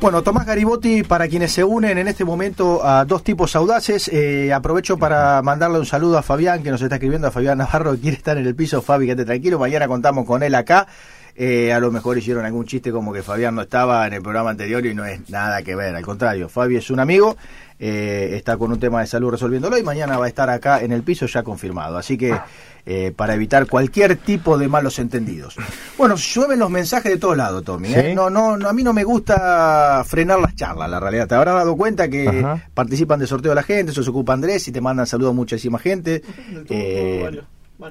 Bueno, Tomás Garibotti, para quienes se unen en este momento a Dos Tipos Audaces, eh, aprovecho para mandarle un saludo a Fabián, que nos está escribiendo, a Fabián Navarro, que quiere estar en el piso. Fabi, quédate tranquilo, mañana contamos con él acá. Eh, a lo mejor hicieron algún chiste como que Fabián no estaba en el programa anterior y no es nada que ver, al contrario, Fabi es un amigo, eh, está con un tema de salud resolviéndolo y mañana va a estar acá en el piso ya confirmado. Así que eh, para evitar cualquier tipo de malos entendidos. Bueno, llueven los mensajes de todos lados, Tommy. ¿eh? ¿Sí? No, no, no, a mí no me gusta frenar las charlas, la realidad. Te habrás dado cuenta que Ajá. participan del sorteo de la gente, eso se ocupa Andrés y te mandan saludos a muchísima gente.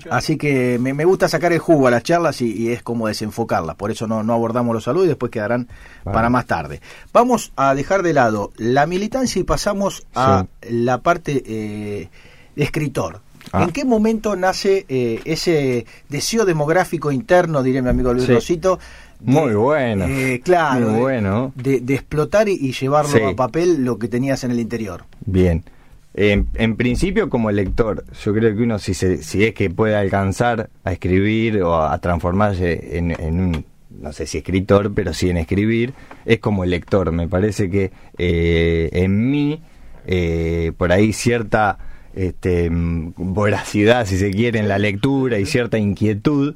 Así que me, me gusta sacar el jugo a las charlas y, y es como desenfocarlas. Por eso no, no abordamos los saludos y después quedarán Vale. para más tarde. Vamos a dejar de lado la militancia y pasamos a la parte eh, de escritor. Ah. ¿En qué momento nace eh, ese deseo demográfico interno, diré mi amigo Luis Sí. Rosito? de- Muy bueno. eh, claro. Muy de- bueno. De, de explotar y, y llevarlo Sí. a papel lo que tenías en el interior. Bien. En, principio como lector, yo creo que uno si, se, si es que puede alcanzar a escribir o a, transformarse en, un, no sé si escritor, pero sí en escribir, es como lector. Me parece que eh, en mí, eh, por ahí cierta este, voracidad, si se quiere, en la lectura y cierta inquietud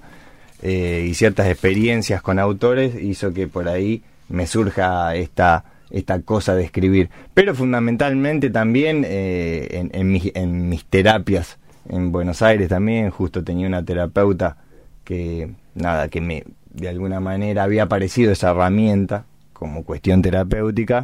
eh, y ciertas experiencias con autores hizo que por ahí me surja esta esta cosa de escribir pero fundamentalmente también eh, en, en mis, en mis terapias en Buenos Aires también justo tenía una terapeuta que nada que me de alguna manera había aparecido esa herramienta como cuestión terapéutica.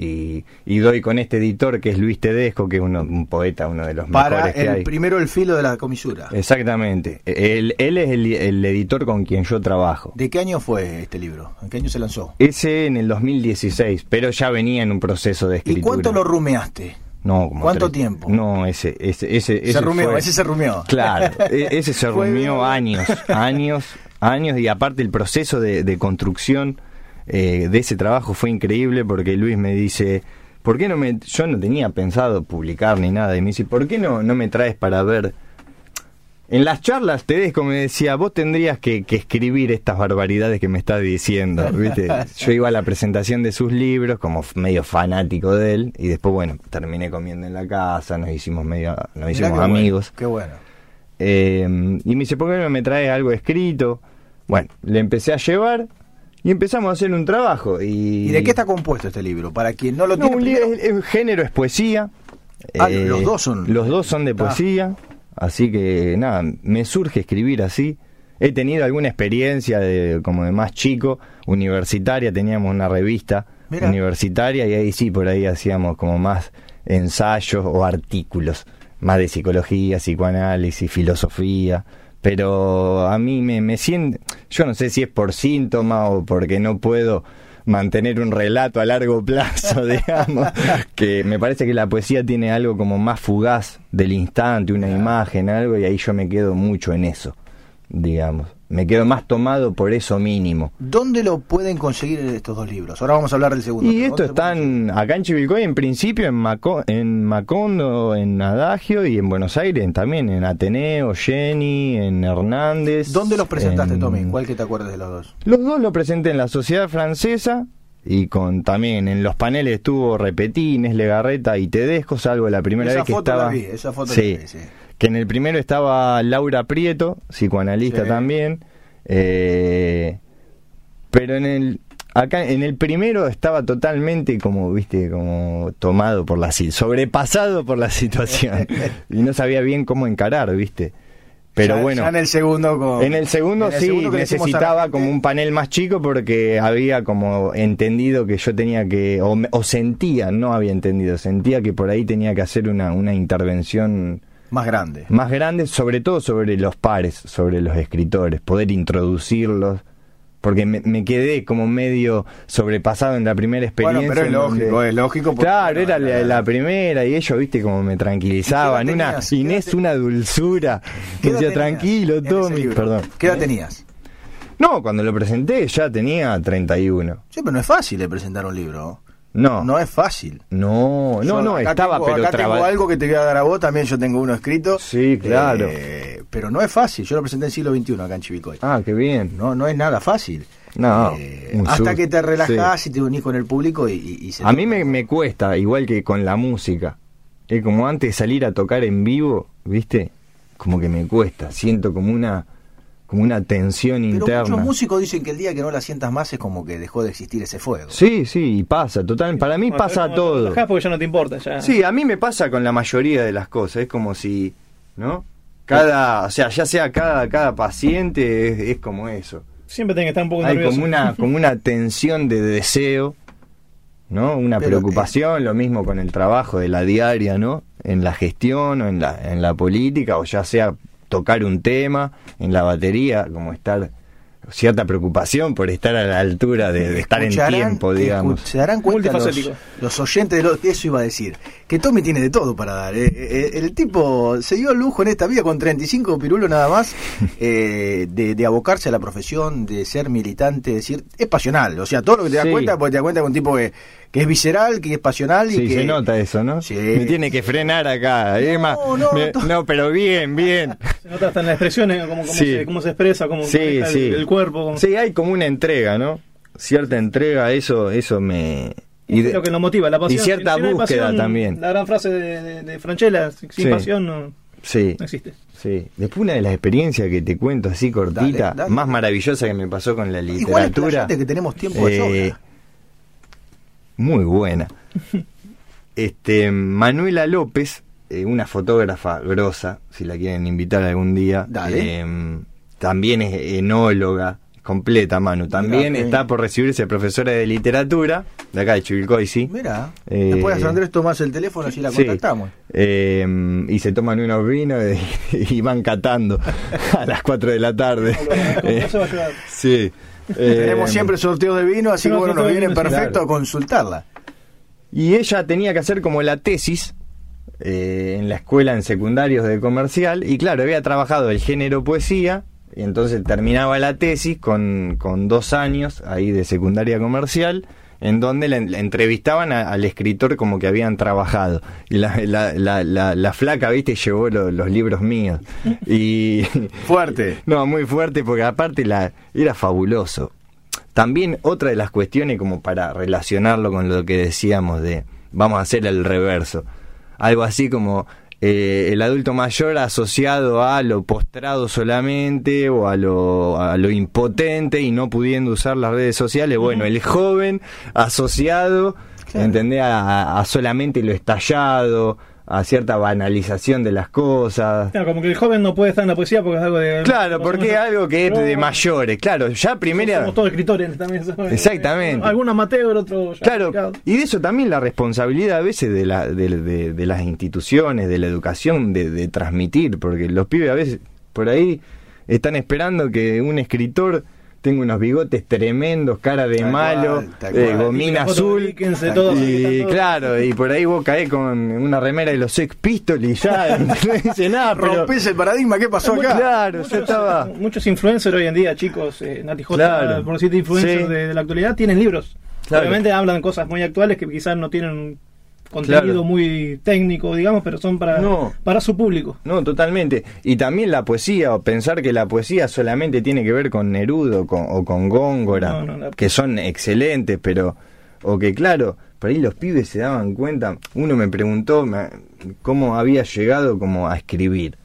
Y, y doy con este editor que es Luis Tedesco, que es uno, un poeta, uno de los Para mejores que el hay. primero el filo de la comisura. Exactamente. Él, él es el, el editor con quien yo trabajo. ¿De qué año fue este libro? ¿En qué año se lanzó? Ese en el 2016, pero ya venía en un proceso de ¿Y escritura. cuánto lo rumeaste? No, como ¿Cuánto tres- tiempo? No, ese, ese, ese, Se ese rumió, fue- ese se rumió. Claro, e- ese se rumió años, años, años y aparte el proceso de, de construcción eh, de ese trabajo fue increíble porque Luis me dice, ¿por qué no me, yo no tenía pensado publicar ni nada y me dice, ¿por qué no, no me traes para ver? En las charlas Tedesco me decía, vos tendrías que, que escribir estas barbaridades que me estás diciendo, ¿viste? Yo iba a la presentación de sus libros como medio fanático de él y después, bueno, terminé comiendo en la casa, nos hicimos medio, nos Mirá hicimos qué bueno, amigos. Qué bueno. Eh, y me dice, ¿por qué no me traes algo escrito? Bueno, le empecé a llevar y empezamos a hacer un trabajo. ¿Y, ¿Y de qué está compuesto este libro? Para quien no lo No, tiene un primero- el, el género es poesía. Eh, Ah, los dos son- Los dos son de Ah. poesía. Así que nada, me surge escribir así. He tenido alguna experiencia de, como de más chico, universitaria, teníamos una revista universitaria y ahí sí, por ahí hacíamos como más ensayos o artículos, más de psicología, psicoanálisis, filosofía. Pero a mí me, me siento, yo no sé si es por síntoma o porque no puedo mantener un relato a largo plazo, digamos, que me parece que la poesía tiene algo como más fugaz del instante, una imagen, algo, y ahí yo me quedo mucho en eso, digamos. Me quedo más tomado por eso mínimo. ¿Dónde lo pueden conseguir estos dos libros? Ahora vamos a hablar del segundo. Y pero esto ¿dónde lo pueden están acá en Chivilcoy en principio, en, Maco- en Macondo, en Adagio y en Buenos Aires también, en Ateneo, Jenny, en Hernández. ¿Dónde los presentaste, en- Tommy? ¿Cuál que te acuerdes de los dos? Los dos lo presenté en la Sociedad Francesa y con también en los paneles estuvo Repetines, Legarreta y Tedesco, salvo la primera Esa vez que foto estaba. la vi, esa foto sí, la vi, sí. Que en el primero estaba Laura Prieto, psicoanalista Sí. también. eh, pero en el acá en el primero estaba totalmente como viste como tomado por la sobrepasado por la situación y no sabía bien cómo encarar viste pero Ya- bueno ya en el segundo en el segundo en el sí segundo necesitaba como un panel más chico porque había como entendido que yo tenía que o, me- o sentía no había entendido sentía que por ahí tenía que hacer una una intervención más grande. más grande sobre todo sobre los pares sobre los escritores poder introducirlos porque me, me quedé como medio sobrepasado en la primera Bueno, experiencia pero es lógico, donde- es lógico. porque- Claro, era la, primera y ellos, viste, como me tranquilizaban. ¿Y qué edad Una Inés, una dulzura. ¿Qué Me decía, tranquilo, Tommy. Perdón. ¿Qué edad tenías? No, cuando lo presenté ya tenía 31. Sí, pero no es fácil de presentar un libro. No, No es fácil. no, no, Yo no, estaba, tengo, pero acá tengo algo que te voy a dar a vos, también yo tengo uno escrito. Sí, claro. Eh, pero no es fácil, yo lo presenté en siglo XXI acá en Chivicoy. Ah, qué bien. No, no es nada fácil. No, Eh, hasta que te relajás y te unís con el público y, y- y se A mí me, me cuesta, igual que con la música. Es como antes de salir a tocar en vivo, ¿viste? Como que me cuesta. Siento como una como una tensión Pero interna. muchos músicos dicen que el día que no la sientas más es como que dejó de existir ese fuego. Sí, sí, y pasa, total. Para mí Bueno, pasa te todo. relajás porque ya no te importa. Ya. Sí, a mí me pasa con la mayoría de las cosas. Es como si, ¿no? Cada, o sea, ya sea cada, cada paciente es, es como eso. Siempre tenés que estar un poco Hay nervioso. como una, como una tensión de deseo, ¿no? Una Pero, preocupación, lo mismo con el trabajo de la diaria, ¿no? En la gestión o en la, en la política, o ya sea tocar un tema, en la batería, como estar cierta preocupación por estar a la altura de, de estar en tiempo, digamos. Se darán cuenta los, oyentes de lo que eso iba a decir. Que Tommy tiene de todo para dar. eh. Eh, el tipo se dio el lujo en esta vida con 35 pirulos nada más eh, de, de abocarse a la profesión, de ser militante, es decir, es pasional. O sea, todo lo que te das Sí. cuenta, porque te das cuenta que un tipo que, que es visceral, que es pasional y Sí, que... se nota eso, ¿no? Sí. Me tiene que frenar acá. Emma. no, Me- to- no, pero bien, bien. Se nota hasta en las expresiones, cómo, cómo, Sí. se, cómo se expresa, cómo Sí, el, sí. el cuerpo. cómo- Sí, hay como una entrega, ¿no? Cierta entrega, eso, eso me. y de- lo que lo motiva, la pasión. y cierta Si no búsqueda pasión, también. La gran frase de, de, de Franchella, sin Sí. pasión no, Sí, no existe. sí. Después una de las experiencias que te cuento así cortita, Dale, dale. más maravillosa que me pasó con la Igual literatura. explayate que tenemos tiempo de eh, sobra. Muy buena. Este, Manuela López, eh, una fotógrafa grosa, si la quieren invitar algún día, Dale. eh, también es enóloga, completa, Manu. También Mirá, está por recibirse profesora de literatura, de acá de Chivilcoy, sí. Mira, Eh, después a Andrés tomás el teléfono y la Sí. contactamos. Eh, y se toman unos vinos y, y van catando a las 4 de la tarde. Eh, No se va a llevar. sí. Eh, Tenemos siempre sorteos de vino, así que bueno, nos sorteo de viene perfecto claro. a consultarla. Y ella tenía que hacer como la tesis eh, en la escuela en secundarios de comercial. Y claro, había trabajado el género poesía. Y entonces terminaba la tesis con, con dos años ahí de secundaria comercial. En donde la, la entrevistaban a- al escritor como que habían trabajado. Y la, la, la, la- la flaca, viste, llevó lo- los libros míos. Y. Fuerte. No, muy fuerte porque aparte la era fabuloso. También otra de las cuestiones como para relacionarlo con lo que decíamos de vamos a hacer el reverso. Algo así como eh, el adulto mayor asociado a lo postrado solamente o a lo, a lo impotente y no pudiendo usar las redes sociales. Bueno, el joven asociado, Claro. ¿entendés? A, a solamente lo estallado, a cierta banalización de las cosas. Claro, como que el joven no puede estar en la poesía porque es algo de. Claro, porque es algo que es de mayores. Claro, ya primera. Somos todos escritores también. Exactamente. Algún amateur, otro. ya Claro, aplicado. y de eso también la responsabilidad a veces de, la, de, de- de las instituciones, de la educación, de, de transmitir, porque los pibes a veces por ahí están esperando que un escritor tenga unos bigotes tremendos, cara de Tal malo, cual, eh, cual. gomina Y foto de azul. De todo, y claro, y por ahí vos caés con una remera de los Sex Pistols y ya no dice nada, pero Rompés el paradigma, ¿qué pasó acá? claro, yo estaba Muchos influencers hoy en día, chicos, eh, Nati J, Claro. por decirte influencers Sí. de, de la actualidad, tienen libros. Claro. Obviamente hablan cosas muy actuales que quizás no tienen contenido Claro. muy técnico, digamos, pero son para, No. para su público. No, totalmente. Y también la poesía, o pensar que la poesía solamente tiene que ver con Nerudo con- o con Góngora, No, no, la- que son excelentes, pero. O que, claro, por ahí los pibes se daban cuenta. Uno me preguntó me- cómo había llegado como a escribir,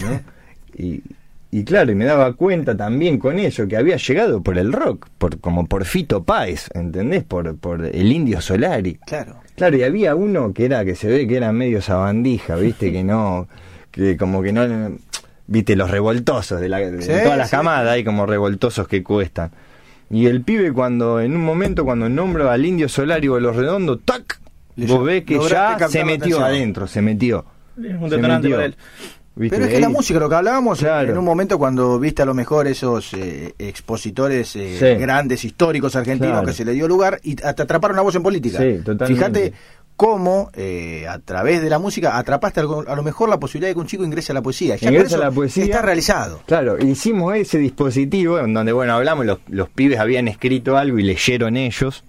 ¿no? Y, y claro, y me daba cuenta también con ello que había llegado por el rock, por como por Fito Páez, ¿entendés? Por, por el Indio Solari. Claro. Claro, y había uno que era, que se ve que era medio sabandija, viste, que no, que como que no, viste, los revoltosos de, la, de Sí, todas las sí. camadas, hay como revoltosos que cuestan. Y el pibe cuando, en un momento cuando nombra al Indio Solari o a los redondos, ¡tac! Le- Vos ves que ya se metió atención. adentro, se metió. Es un Se detonante metió. para él. ¿Viste? Pero es que la música, lo que hablábamos Claro. en un momento cuando viste a lo mejor esos eh, expositores eh, Sí. grandes, históricos argentinos Claro. que se le dio lugar y hasta atraparon la voz en política. Sí. Fíjate cómo eh, a través de la música atrapaste algo- a lo mejor la posibilidad de que un chico ingrese a la poesía. Ya Ingresa a la poesía. Está realizado. Claro, hicimos ese dispositivo en donde, bueno, hablamos, los, los pibes habían escrito algo y leyeron ellos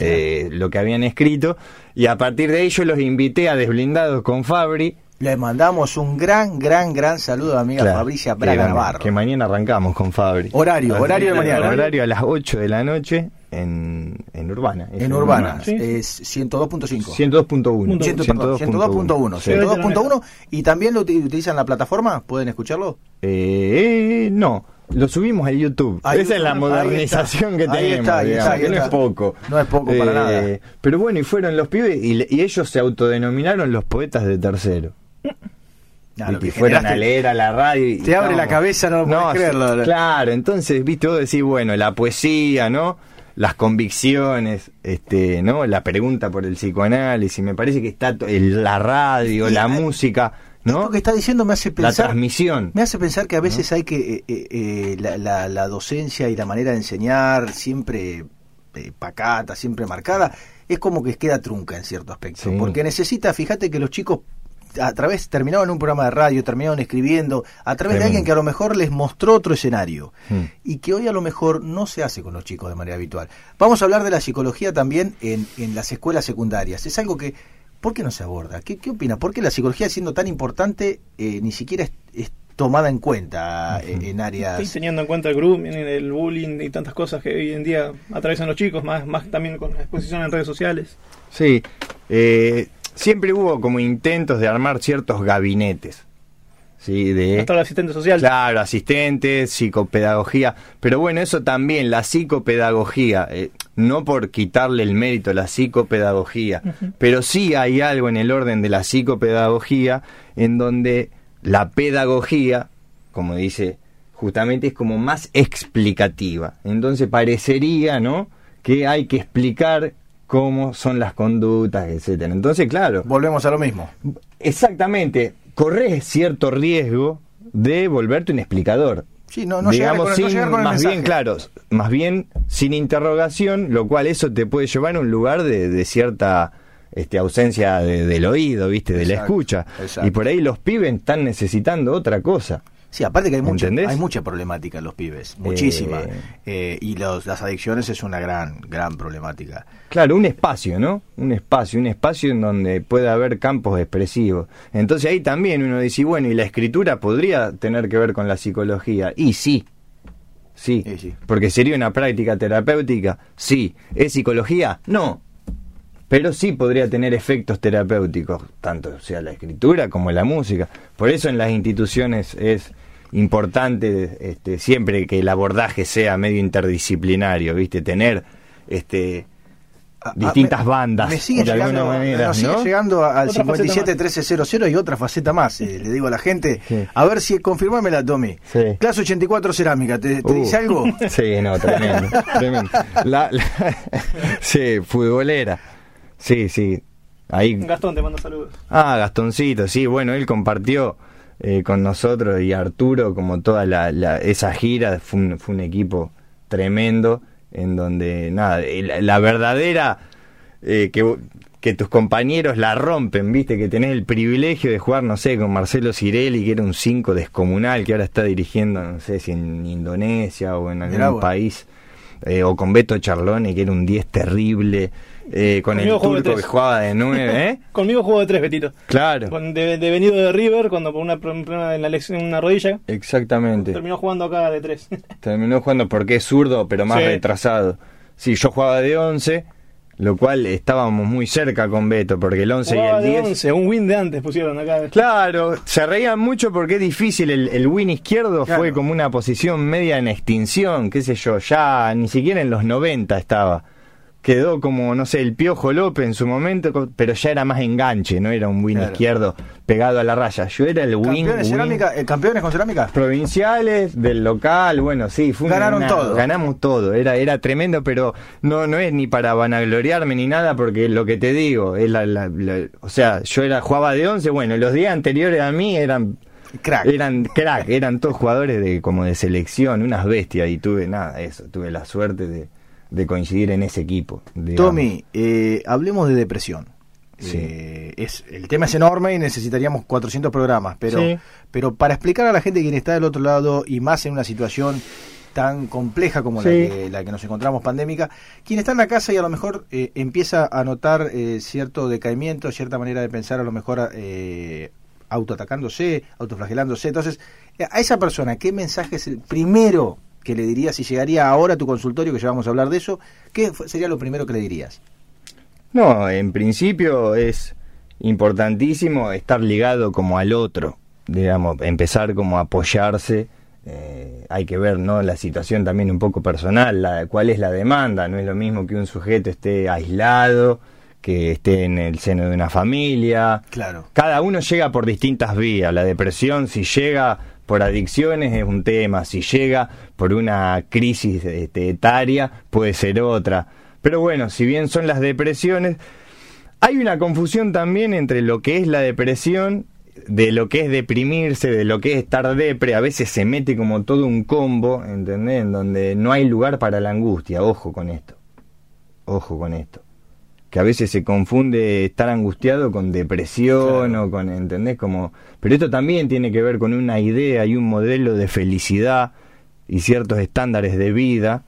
eh, lo que habían escrito, y a partir de ello los invité a Desblindados con Fabri. Le mandamos un gran, gran, gran saludo a amiga Claro, Fabricia Braga Navarro. que mañana arrancamos con Fabri. Horario, horario de mañana. Horario a las 8 de la noche en, en Urbana. Es En Urbana, Sí. es 102.5. 102.1. 100, perdón, 102.1. Sí. 102.1 y también lo uti- utilizan la plataforma, ¿pueden escucharlo? Eh, no, lo subimos a YouTube. Ahí Esa es la modernización que tenemos, está, digamos, está, que no es poco. No es poco para nada. Pero bueno, y fueron los pibes y, y ellos se autodenominaron los poetas de tercero. Lo y que fueron a leer a la radio. y Te abre la cabeza, no lo sí, creerlo. Claro, entonces, viste, vos decís, bueno, la poesía, ¿no? Las convicciones, este, ¿no? La pregunta por el psicoanálisis, me parece que está el- la radio, la música, ¿no? Esto que está diciendo me hace La pensar. transmisión. Me hace pensar que a veces hay que. eh, eh, eh, la, la- la docencia y la manera de enseñar, siempre eh, pacata, siempre marcada, es como que queda trunca en cierto aspecto. Sí. Porque necesita, fíjate que los chicos. A través, terminaban un programa de radio, terminaban escribiendo, a través de alguien que a lo mejor les mostró otro escenario Mm. y que hoy a lo mejor no se hace con los chicos de manera habitual. Vamos a hablar de la psicología también en, en las escuelas secundarias. Es algo que, ¿por qué no se aborda? ¿Qué, qué opina? ¿Por qué la psicología siendo tan importante eh, ni siquiera es, es tomada en cuenta eh, en áreas... Sí, teniendo en cuenta el grooming, el bullying y tantas cosas que hoy en día atraviesan los chicos, más, más también con la exposición en redes sociales. Sí, eh, siempre hubo como intentos de armar ciertos gabinetes. Sí, de... Hasta el asistente social. Claro, asistentes, psicopedagogía. Pero bueno, eso también, la psicopedagogía, eh, no por quitarle el mérito a la psicopedagogía, pero sí hay algo en el orden de la psicopedagogía en donde la pedagogía, como dice justamente es como más explicativa. Entonces parecería, ¿no? Que hay que explicar cómo son las conductas, etcétera. Entonces, claro, Volvemos a lo mismo. exactamente, corres cierto riesgo de volverte un explicador. Sí, no, no llegar Digamos, no sin- llegar con el más bien, claro, más bien sin interrogación, lo cual eso te puede llevar a un lugar de, de cierta este, ausencia de- del oído, ¿viste? De la escucha. exacto. Y por ahí los pibes están necesitando otra cosa. Sí, aparte que hay mucha, ¿Entendés? hay mucha problemática en los pibes, muchísima. Eh, y los, las adicciones es una gran, gran problemática. Claro, un espacio, ¿no? Un espacio, un espacio en donde pueda haber campos expresivos. Entonces ahí también uno dice, bueno, ¿y la escritura podría tener que ver con la psicología? Y sí, sí. porque sería una práctica terapéutica, sí. ¿Es psicología? No. Pero sí podría tener efectos terapéuticos, tanto sea la escritura como la música. Por eso en las instituciones es importante este, siempre que el abordaje sea medio interdisciplinario, ¿viste? Tener este Ah, distintas ah, me- bandas Me sigue de alguna llegando, manera, nos sigue ¿no? llegando al Otra faceta 571300 y otra faceta más. eh, le digo a la gente, Sí. a ver si confirmámela, Tommy. Sí. Clase 84 Cerámica, ¿te, te Uh. dice algo? Sí, no, tremendo, tremendo. La- la- sí, futbolera. Sí, sí. Ahí Gastón te manda saludos. Ah, Gastoncito, sí, bueno, él compartió eh, con nosotros y Arturo como toda la, la- esa gira, fue un, fue un equipo tremendo en donde, nada, eh, la, la verdadera, eh, que, que tus compañeros la rompen, viste, que tenés el privilegio de jugar, no sé, con Marcelo Cirelli, que era un 5 descomunal, que ahora está dirigiendo, no sé si en Indonesia o en algún Mirá país, eh, o con Beto Charlone, que era un 10 terrible. Eh, con el Conmigo turco que jugaba de 9, ¿eh? Conmigo juego de tres, Betito. Claro. Con- De, de venido de River, cuando por una problema en la lesión en una rodilla, Exactamente. terminó jugando acá de tres. Terminó jugando porque es zurdo, pero más Sí. retrasado. Sí, yo jugaba de 11, lo cual estábamos muy cerca con Beto, porque el 11 y el de 10... 11, un win de antes pusieron acá. Claro, se reían mucho porque es difícil. El, el win izquierdo Claro. fue como una posición media en extinción, qué sé yo, ya ni siquiera en los 90 estaba. Quedó como, no sé, el Piojo López en su momento, pero ya era más enganche, no era un win Claro. izquierdo pegado a la raya. Yo era el win. ¿Campeones, win- cerámica, eh, ¿Campeones con cerámica? provinciales del local, bueno, sí, fue Ganaron una- todo. Ganamos todo, era era tremendo, pero no no es ni para vanagloriarme ni nada porque lo que te digo, es la, la- la- o sea, yo era jugaba de 11, bueno, los días anteriores a mí eran Crack. eran crack, eran todos jugadores de como de selección, unas bestias y tuve nada, eso, tuve la suerte de, de coincidir en ese equipo. digamos. Tommy, eh, hablemos de depresión. Sí. Eh, es, el tema es enorme y necesitaríamos 400 programas, pero, Sí. pero para explicar a la gente quien está del otro lado y más en una situación tan compleja como la, que, la que nos encontramos pandémica, quien está en la casa y a lo mejor eh, empieza a notar eh, cierto decaimiento, cierta manera de pensar, a lo mejor eh, autoatacándose, autoflagelándose. Entonces, a esa persona, ¿qué mensaje es el primero que le dirías si llegaría ahora a tu consultorio, que ya vamos a hablar de eso? ¿Qué sería lo primero que le dirías? No, en principio es importantísimo estar ligado como al otro, digamos, empezar como a apoyarse. eh, hay que ver, ¿no? La situación también un poco personal, la, cuál es la demanda. No es lo mismo que un sujeto esté aislado, que esté en el seno de una familia. Claro. Cada uno llega por distintas vías. La depresión, si llega por adicciones, es un tema. Si llega por una crisis este, etaria, puede ser otra. Pero bueno, si bien son las depresiones, hay una confusión también entre lo que es la depresión, de lo que es deprimirse, de lo que es estar depre. A veces se mete como todo un combo, ¿entendés? En donde no hay lugar para la angustia. Ojo con esto. Ojo con esto que a veces se confunde estar angustiado con depresión Claro. o con, ¿entendés? Como, pero esto también tiene que ver con una idea y un modelo de felicidad y ciertos estándares de vida,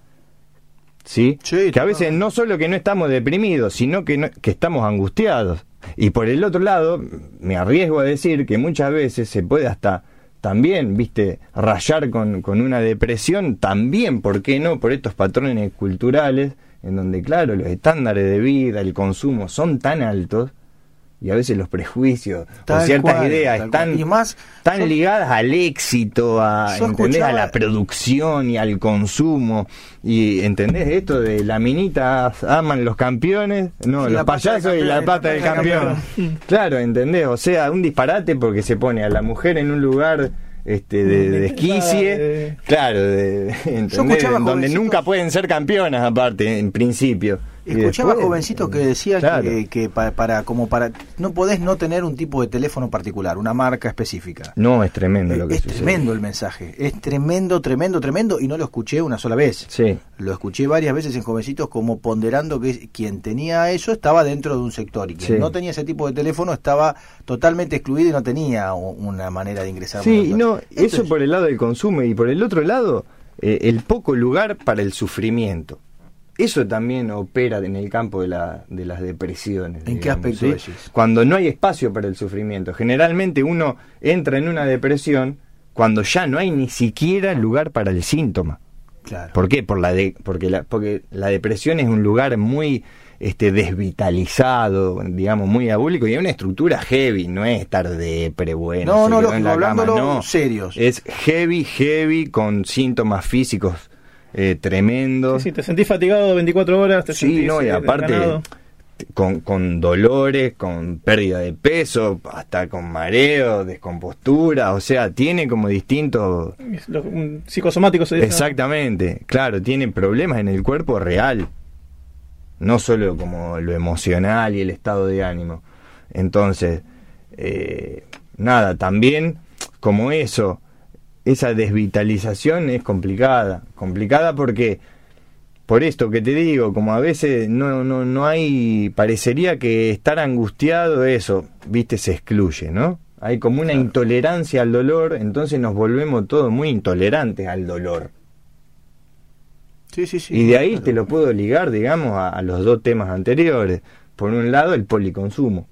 ¿sí? Que a veces no solo que no estamos deprimidos, sino que, no- que estamos angustiados. Y por el otro lado, me arriesgo a decir que muchas veces se puede hasta también, viste, rayar con, con una depresión, también, ¿por qué no? Por estos patrones culturales, en donde, claro, los estándares de vida, el consumo son tan altos, y a veces los prejuicios Tal o ciertas cual, ideas están. Y más, tan ligadas al éxito, a, ¿entendés? a la producción y al consumo. Y ¿entendés esto de la minita aman los campeones? No, los payasos y la campeón, pata del campeón. Claro, ¿entendés? O sea, un disparate porque se pone a la mujer en un lugar este, de, de esquicie, de- claro, de, donde nunca pueden ser campeonas aparte, en principio. Escuchaba después, jovencitos que decía claro. que, que pa- para, como para no podés no tener un tipo de teléfono particular, una marca específica. No, es tremendo lo que es sucede. tremendo el mensaje, es tremendo, tremendo, tremendo y no lo escuché una sola vez. Sí, Lo escuché varias veces en jovencitos como ponderando que quien tenía eso estaba dentro de un sector y quien Sí. no tenía ese tipo de teléfono estaba totalmente excluido y no tenía una manera de ingresar. sí, no, esto eso es- por el lado del consumo y por el otro lado, eh, el poco lugar para el sufrimiento. Eso también opera en el campo de, la, de las depresiones. ¿En qué aspecto. Cuando no hay espacio para el sufrimiento. Generalmente uno entra en una depresión cuando ya no hay ni siquiera lugar para el síntoma. Claro. ¿Por qué? Por la de, porque, la, porque la depresión es un lugar muy este, desvitalizado, digamos, muy abúlico y hay una estructura heavy, no es estar de pre bueno. No, no, en la cama, hablándolo no. serios. Es heavy, heavy, con síntomas físicos eh, tremendos. Sí, te sentís fatigado 24 horas, te Sí, sentís no, y eh, aparte con, con dolores, con pérdida de peso, hasta con mareo, descompostura, o sea, tiene como distintos... Lo- un psicosomático se dice. Exactamente, claro, tiene problemas en el cuerpo real, no solo como lo emocional y el estado de ánimo. Entonces, eh, nada, también como eso, esa desvitalización es complicada, complicada porque por esto que te digo, como a veces no, no, no hay, parecería que estar angustiado, eso, viste, se excluye, ¿no? Hay como una intolerancia al dolor, entonces nos volvemos todos muy intolerantes al dolor. Sí, sí, sí. y de ahí claro. te lo puedo ligar, digamos, a, a los dos temas anteriores. Por un lado, el policonsumo.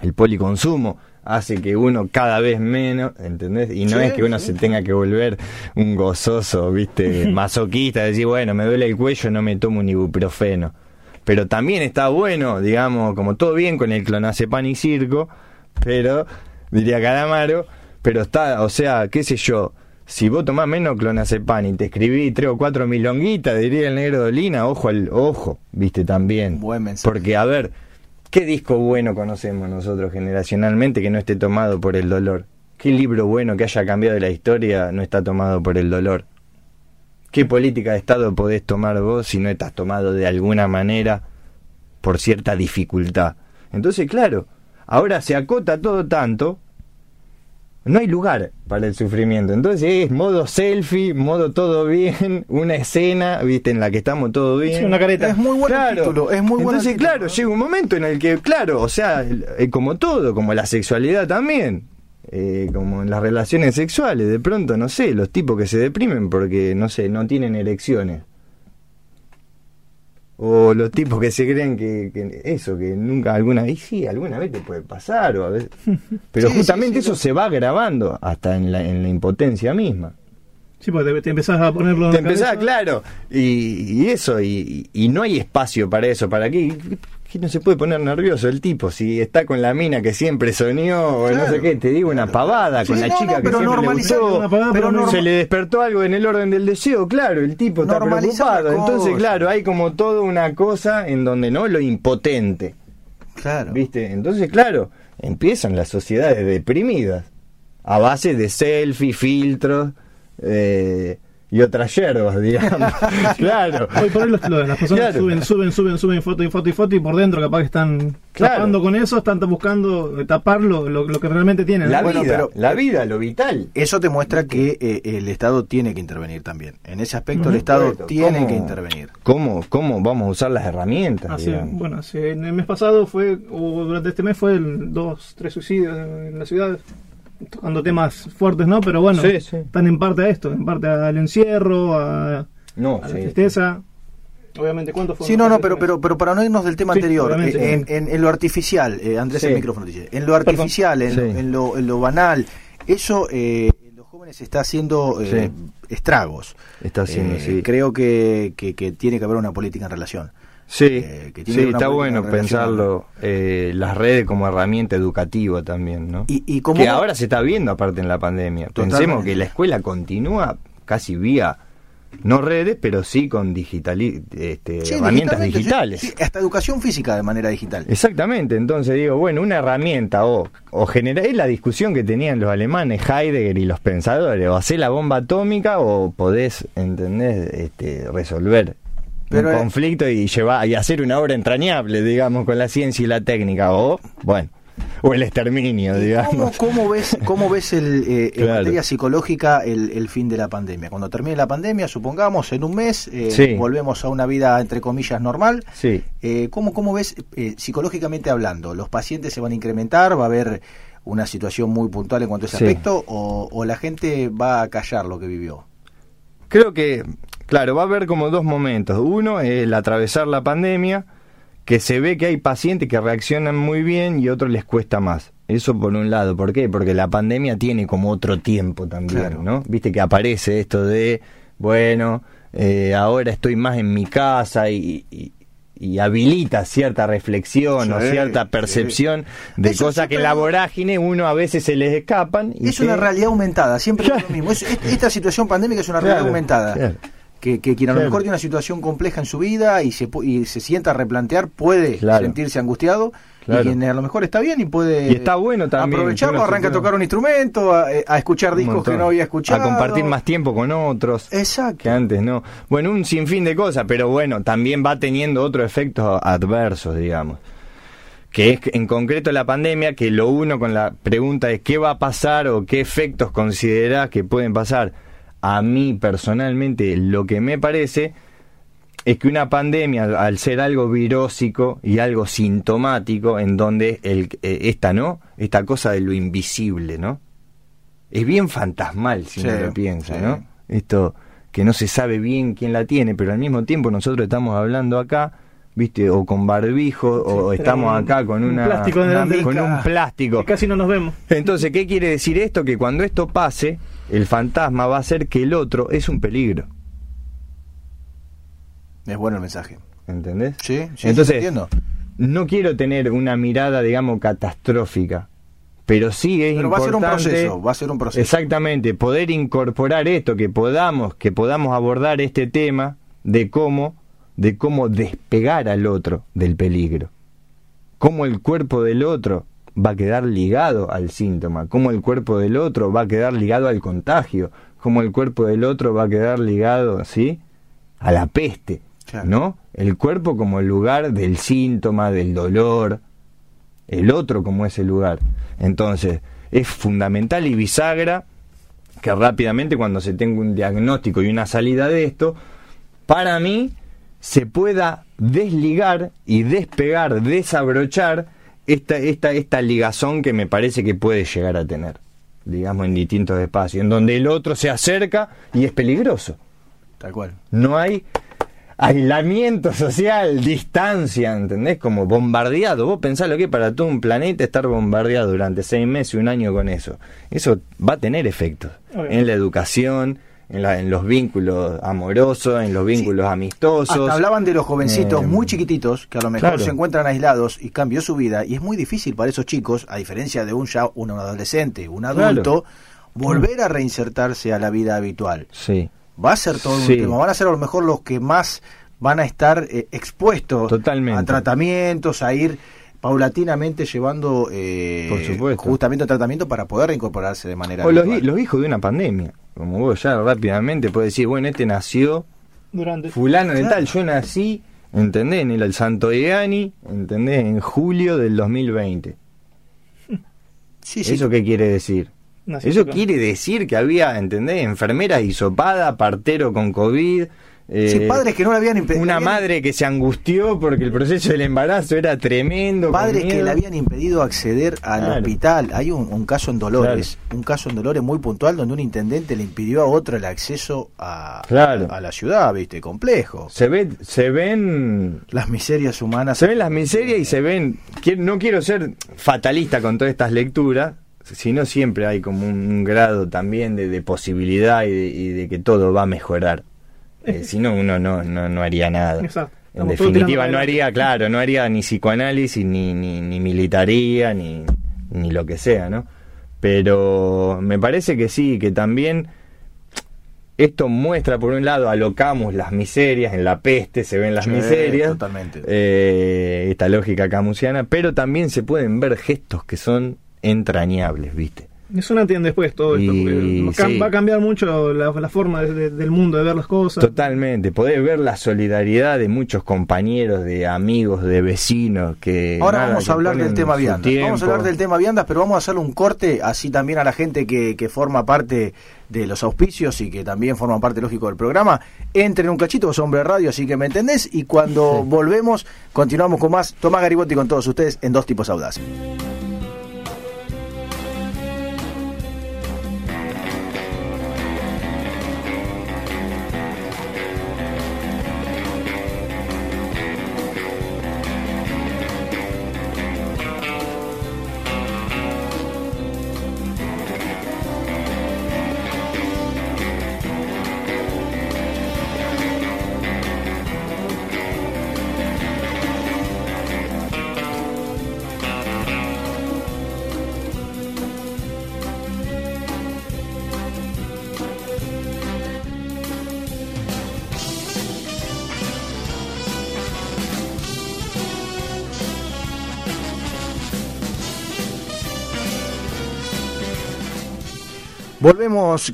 El policonsumo hace que uno cada vez menos, ¿entendés? Y no Sí, es que uno sí. se tenga que volver un gozoso, ¿viste? Masoquista, decir, bueno, me duele el cuello, no me tomo un ibuprofeno. Pero también está bueno, digamos, como todo bien con el clonazepam y circo, pero, diría Calamaro, pero está, o sea, qué sé yo, si vos tomás menos clonazepam y te escribí tres o cuatro milonguitas, diría el negro Dolina, ojo al ojo, viste también. Buen mensaje. Porque, a ver, ¿qué disco bueno conocemos nosotros generacionalmente que no esté tomado por el dolor? ¿Qué libro bueno que haya cambiado la historia no está tomado por el dolor? ¿Qué política de Estado podés tomar vos si no estás tomado de alguna manera por cierta dificultad? Entonces, claro, ahora se acota todo tanto, no hay lugar para el sufrimiento. Entonces es modo selfie, modo todo bien, una escena, viste, en la que estamos todo bien. Sí, una careta. Es muy bueno el Claro. título, es muy bueno Entonces, título, claro, ¿no? llega un momento en el que, claro, o sea, eh, como todo, como la sexualidad también, eh, como en las relaciones sexuales, de pronto, no sé, los tipos que se deprimen porque, no sé, no tienen erecciones. O los tipos que se creen que, que eso, que nunca alguna vez, sí, alguna vez te puede pasar, o a veces, pero Sí, justamente sí, eso se va grabando hasta en la, en la impotencia misma. Sí, porque te, te empezás a ponerlo Te empezás, cabeza. claro, y, y eso, y, y no hay espacio para eso, ¿para qué? Que no se puede poner nervioso el tipo si está con la mina que siempre soñó o no sé qué, te digo una pavada Sí, con la no, chica no, que siempre le gustó, pavada, pero norma- se le despertó algo en el orden del deseo, claro, el tipo está preocupado, entonces claro, hay como toda una cosa en donde no lo impotente, Claro. ¿viste? Entonces claro, empiezan las sociedades deprimidas a base de selfie, filtros eh, y otras yerbas, digamos, claro. Hoy por hoy los- los- las personas Claro. suben, suben, suben, suben foto y foto y foto y por dentro capaz que están Claro. tapando con eso, están buscando tapar lo, lo, lo que realmente tienen. La ¿no? Bueno, vida, pero- la vida, lo vital. Eso te muestra que eh, el Estado tiene que intervenir también. En ese aspecto el. Estado Correcto. tiene ¿Cómo- que intervenir. ¿Cómo, ¿Cómo vamos a usar las herramientas? Bueno, hace- en el mes pasado fue, o durante este mes fue el dos, tres suicidios en la ciudad, tocando temas fuertes, ¿no? Pero bueno, Sí, sí. están en parte a esto, en parte al encierro, a, no, a la sí. tristeza. Obviamente, ¿cuánto fue? Sí, no, no, pero, pero, pero para no irnos del tema Sí, anterior, obviamente. eh, en, en- en lo artificial, eh, Andrés, Sí. el micrófono dice, en lo artificial, en, en, lo, en lo banal, eso eh, en los jóvenes está haciendo eh, estragos. Está haciendo, Eh, sí. Creo que, que, que tiene que haber una política en relación. Sí, eh, que tiene sí, está bueno pensarlo, eh, las redes como herramienta educativa también, ¿no? Y, y como que ahora se está viendo aparte en la pandemia. Totalmente. Pensemos que la escuela continúa casi vía no redes, pero sí con digitali este, Sí, herramientas digitales. sí, sí, hasta educación física de manera digital. Exactamente, entonces digo, bueno, una herramienta o, o generar, es la discusión que tenían los alemanes, Heidegger y los pensadores, o hacer la bomba atómica o podés, ¿entendés?, este, resolver Pero, un eh, conflicto y llevar y hacer una obra entrañable, digamos, con la ciencia y la técnica, o, bueno, o el exterminio, ¿Cómo, digamos. cómo ves, cómo ves el, eh, en materia psicológica el, el fin de la pandemia? Cuando termine la pandemia, supongamos, en un mes, eh, Sí. volvemos a una vida, entre comillas, normal. Sí. Eh, ¿cómo, ¿Cómo ves, eh, psicológicamente hablando, los pacientes se van a incrementar? ¿Va a haber una situación muy puntual en cuanto a ese Sí. aspecto? O, o la gente va a callar lo que vivió? Creo que, claro, va a haber como dos momentos. Uno es el atravesar la pandemia, que se ve que hay pacientes que reaccionan muy bien y otros les cuesta más. Eso por un lado. ¿Por qué? Porque la pandemia tiene como otro tiempo también, Claro. ¿no? Viste que aparece esto de, bueno, eh, ahora estoy más en mi casa y, y- y habilita cierta reflexión o cierta sí. percepción de Eso cosas que en la vorágine uno a veces se les escapan. Y Es una realidad aumentada, siempre es lo mismo. Es- es- esta situación pandémica es una realidad Claro, aumentada. claro. Que, que quien a lo mejor tiene una situación compleja en su vida y se, y se sienta a replantear puede Claro. sentirse angustiado. Claro. Y quien a lo mejor está bien y puede Y está bueno también, aprovecharlo, arranca a tocar un instrumento, a, eh, a escuchar discos que no había escuchado. A compartir más tiempo con otros. Exacto. Que antes no. Bueno, un sinfín de cosas, pero bueno, también va teniendo otros efectos adversos, digamos. Que es en concreto la pandemia, que lo uno con la pregunta es qué va a pasar o qué efectos considerás que pueden pasar. A mí personalmente lo que me parece es que una pandemia, al- ser algo virósico y algo sintomático, en donde el, eh, esta, ¿no? Esta cosa de lo invisible, ¿no? Es bien fantasmal si Sí, uno lo piensa, sí. ¿no? Esto que no se sabe bien quién la tiene, pero al mismo tiempo nosotros estamos hablando acá, ¿viste? O con barbijo, o estamos un- acá con un una, plástico delante. con un plástico. Que casi no nos vemos. Entonces, ¿qué quiere decir esto? Que cuando esto pase, el fantasma va a ser que el otro es un peligro. Es bueno el mensaje. ¿Entendés? Sí, sí, Entonces, entiendo. no quiero tener una mirada, digamos, catastrófica, pero sí es Pero va a ser un importante. proceso, va a ser un proceso. Exactamente, poder incorporar esto, que podamos, que podamos abordar este tema de cómo, de cómo despegar al otro del peligro. Cómo el cuerpo del otro va a quedar ligado al síntoma, cómo el cuerpo del otro va a quedar ligado al contagio, cómo el cuerpo del otro va a quedar ligado, ¿sí? a la peste, Claro. ¿no? El cuerpo como el lugar del síntoma, del dolor, el otro como ese lugar. Entonces, es fundamental y bisagra que rápidamente cuando se tenga un diagnóstico y una salida de esto, para mí se pueda desligar y despegar, desabrochar esta, esta, esta ligazón que me parece que puede llegar a tener, digamos, en distintos espacios, en donde el otro se acerca y es peligroso. Tal cual. No hay aislamiento social, distancia, ¿entendés? Como bombardeado. Vos pensás lo que es para todo un planeta estar bombardeado durante seis meses, un año con eso. Eso va a tener efectos Obviamente. en la educación, en, la- en los vínculos amorosos, en los vínculos amistosos. Hasta hablaban de los jovencitos Eh, muy chiquititos que a lo mejor claro. se encuentran aislados y cambió su vida y es muy difícil para esos chicos, a diferencia de un ya un adolescente, un adulto, volver a reinsertarse a la vida habitual. Sí, Va a ser todo Sí. un tema, van a ser a lo mejor los que más van a estar eh, expuestos Totalmente. a tratamientos, a ir paulatinamente llevando eh, Por justamente tratamiento para poder reincorporarse de manera o los hijos de una pandemia. Como vos ya rápidamente puedes decir, bueno, este nació Durante. fulano de Claro. tal, yo nací, ¿entendés? En el Santo Iani, ¿entendés? En julio del 2020. Sí, sí. ¿Eso qué quiere decir? Eso quiere decir que había, ¿entendés? Enfermeras hisopadas, partero con COVID. Eh, Sí, padres que no habían impedido. una madre que se angustió porque el proceso del embarazo era tremendo. Padres que le habían impedido acceder al Claro. hospital. Hay un, un caso en Dolores, un caso en Dolores muy puntual donde un intendente le impidió a otro el acceso a, Claro. a la ciudad, ¿viste? Complejo. Se, ve, se ven Las miserias humanas. Se ven las miserias y se ven. No quiero ser fatalista con todas estas lecturas, sino siempre hay como un grado también de, de posibilidad y de, y de que todo va a mejorar. Eh, si no, uno no, no, no haría nada. Exacto. En Estamos definitiva, no haría, claro, no haría ni psicoanálisis, ni, ni, ni militaría, ni, ni lo que sea, ¿no? Pero me parece que sí, que también esto muestra, por un lado, alocamos las miserias, en la peste se ven las Sí, miserias, totalmente. eh, esta lógica camusiana, pero también se pueden ver gestos que son entrañables, ¿viste? Es un antes y un después todo esto. Y- porque sí. Va a cambiar mucho la, la forma de- de- del mundo de ver las cosas. Totalmente, podés ver la solidaridad de muchos compañeros, de amigos, de vecinos que... Ahora nada, vamos que a hablar del tema viandas. Vamos a hablar del tema viandas, pero vamos a hacerle un corte así también a la gente que, que forma parte de los auspicios y que también forma parte, lógico, del programa. Entren un cachito, vos hombre radio, así que me entendés. Y cuando volvemos, continuamos con más Tomás Garibotti con todos ustedes en Dos Tipos Audaces.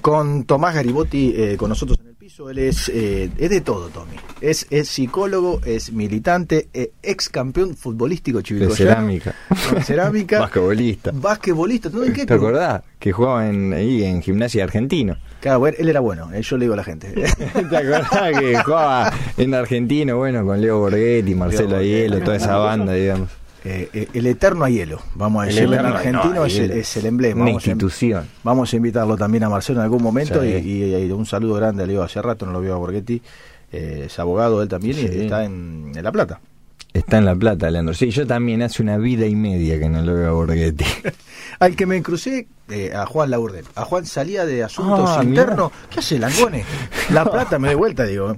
Con Tomás Garibotti eh, con nosotros en el piso. Él es, eh, es de todo, Tommy. Es, es psicólogo, es militante, eh, ex campeón futbolístico De chivilcoyano. cerámica. De cerámica. Basquetbolista. Basquetbolista. ¿no? ¿En qué ¿Te acordás? Que jugaba en, ahí en gimnasia argentino. Claro, bueno, él era bueno, eh, yo le digo a la gente. ¿Te acordás que jugaba en argentino, bueno, con Leo Borghetti, Marcelo Borghetti. Aiello, toda esa banda, digamos? Eh, eh, el eterno hielo, vamos a El decirlo en argentino, no, es, es el emblema. Una Vamos a- institución. Vamos a invitarlo también a Marcelo en algún momento Sí. y, y- y un saludo grande a Leo. Hace rato no lo vio a Borghetti, eh, es abogado él también y está en, en La Plata. Está en La Plata, Leandro. Sí, yo también hace una vida y media que no lo veo a Borghetti. Al que me crucé, eh, a Juan Laurden. A Juan salía de asuntos Ah, internos. ¿Qué hace Langone? La Plata me doy vuelta, digo.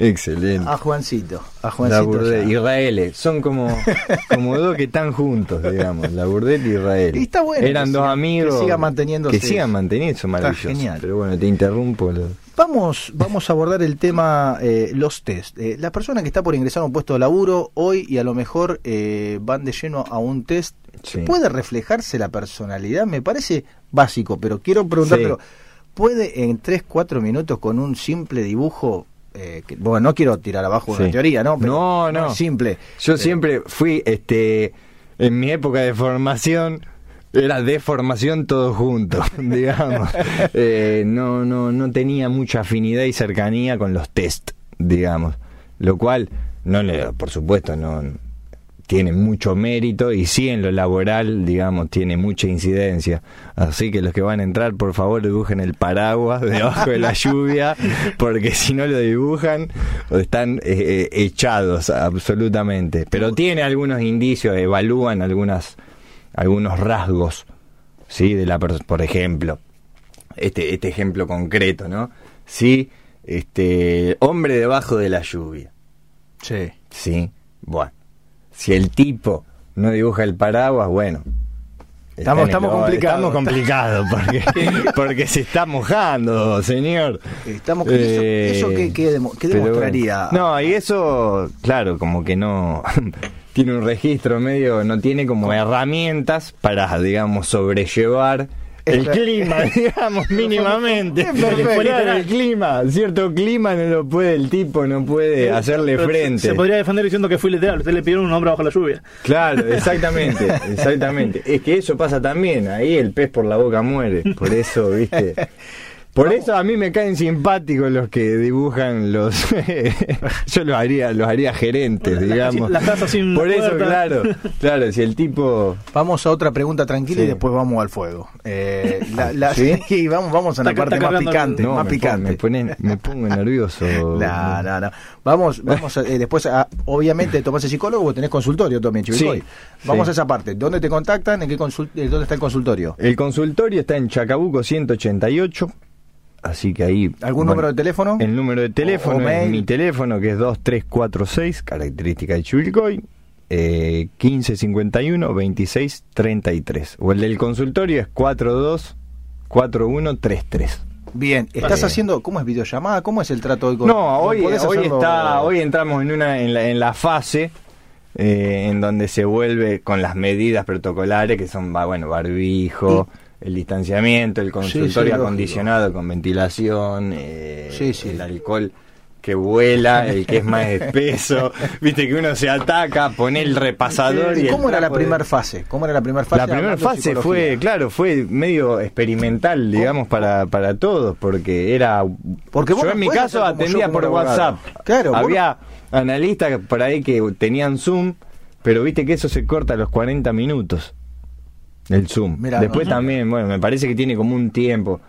Excelente. A Juancito. A Juancito. Israel, son como, como dos que están juntos, digamos, la Burdett y Israel. Y está bueno Eran dos siga- amigos. que siga manteniéndose. Que sigan manteniendo, eso es maravilloso. genial. Pero bueno, te interrumpo. lo- Vamos, vamos a abordar el tema eh, los test. Eh, la persona que está por ingresar a un puesto de laburo hoy y a lo mejor eh, van de lleno a un test, Sí. ¿puede reflejarse la personalidad? Me parece básico, pero quiero preguntártelo. Sí. ¿Puede en 3, 4 minutos con un simple dibujo, eh, que- bueno, no quiero tirar abajo una Sí. teoría, ¿no? Pero No, no. simple. Yo Eh, siempre fui, este, en mi época de formación, era de formación todo junto, digamos. Eh, no, no, no tenía mucha afinidad y cercanía con los test, digamos. Lo cual, no le, por supuesto, no tiene mucho mérito y sí en lo laboral, digamos, tiene mucha incidencia. Así que los que van a entrar, por favor, dibujen el paraguas debajo de la lluvia, porque si no lo dibujan, están eh, eh, echados absolutamente. Pero tiene algunos indicios, evalúan algunas algunos rasgos, sí, de la por ejemplo, este este ejemplo concreto, ¿no? Sí, este hombre debajo de la lluvia. Sí. Sí, bueno. Si el tipo no dibuja el paraguas, bueno. Estamos- estamos complicados. Estamos complicados porque, porque se está mojando, señor. Estamos, ¿y eso, Eh, eso qué, qué demo- qué demostraría? bueno. No, y eso, claro, como que no tiene un registro medio, no tiene como herramientas para, digamos, sobrellevar el Es- clima, digamos, mínimamente. Perfecto. Del clima, cierto clima no lo puede, el tipo no puede hacerle Pero frente. Se podría defender diciendo que fui literal. Usted le pidieron un hombre bajo la lluvia. Claro, exactamente, exactamente. Es que eso pasa también, ahí el pez por la boca muere, por eso, viste. Por eso a mí me caen simpáticos los que dibujan los yo los haría los haría gerentes, La- la- digamos. la casa sin Por eso, puerta. claro. Claro, si el tipo Vamos a otra pregunta tranquila Sí. y después vamos al fuego. Eh, la- la- ¿Sí? y vamos, vamos a la parte más picante, no, más me, picante. pon- me pone- me pongo nervioso. No, no, no. Vamos, vamos a- eh, después, a- obviamente, tomás el psicólogo, tenés consultorio también, Chivilcoy. Sí, Vamos sí. a esa parte. ¿Dónde te contactan? ¿En qué consul- eh, ¿Dónde está el consultorio? El consultorio está en Chacabuco 188. Así que ahí. ¿Algún bueno, número de teléfono? El número de teléfono O- o es mail. mi teléfono que es 2346, característica de Chubilcoy, eh, 1551 2633. O el del consultorio es 424133. Bien, ¿estás haciendo, cómo es videollamada? ¿Cómo es el trato hoy con No, hoy, hoy hacerlo- está, hoy entramos en una en la, en la fase eh, en donde se vuelve con las medidas protocolares que son bueno barbijo, el distanciamiento, el sí, consultorio acondicionado con ventilación, eh, Sí, sí. el alcohol que vuela, el que es más espeso, viste que uno se ataca, pone el repasador y, ¿Y el cómo era la de- primera fase? ¿Cómo era la primera fase? la primera fase fue, claro, fue medio experimental, digamos, para, para todos, porque era... Porque vos yo no en mi caso atendía por. WhatsApp. Claro, Había analistas por ahí que tenían Zoom, pero viste que eso se corta a los 40 minutos, el Zoom. Mirá, Después también, bueno, me parece que tiene como un tiempo,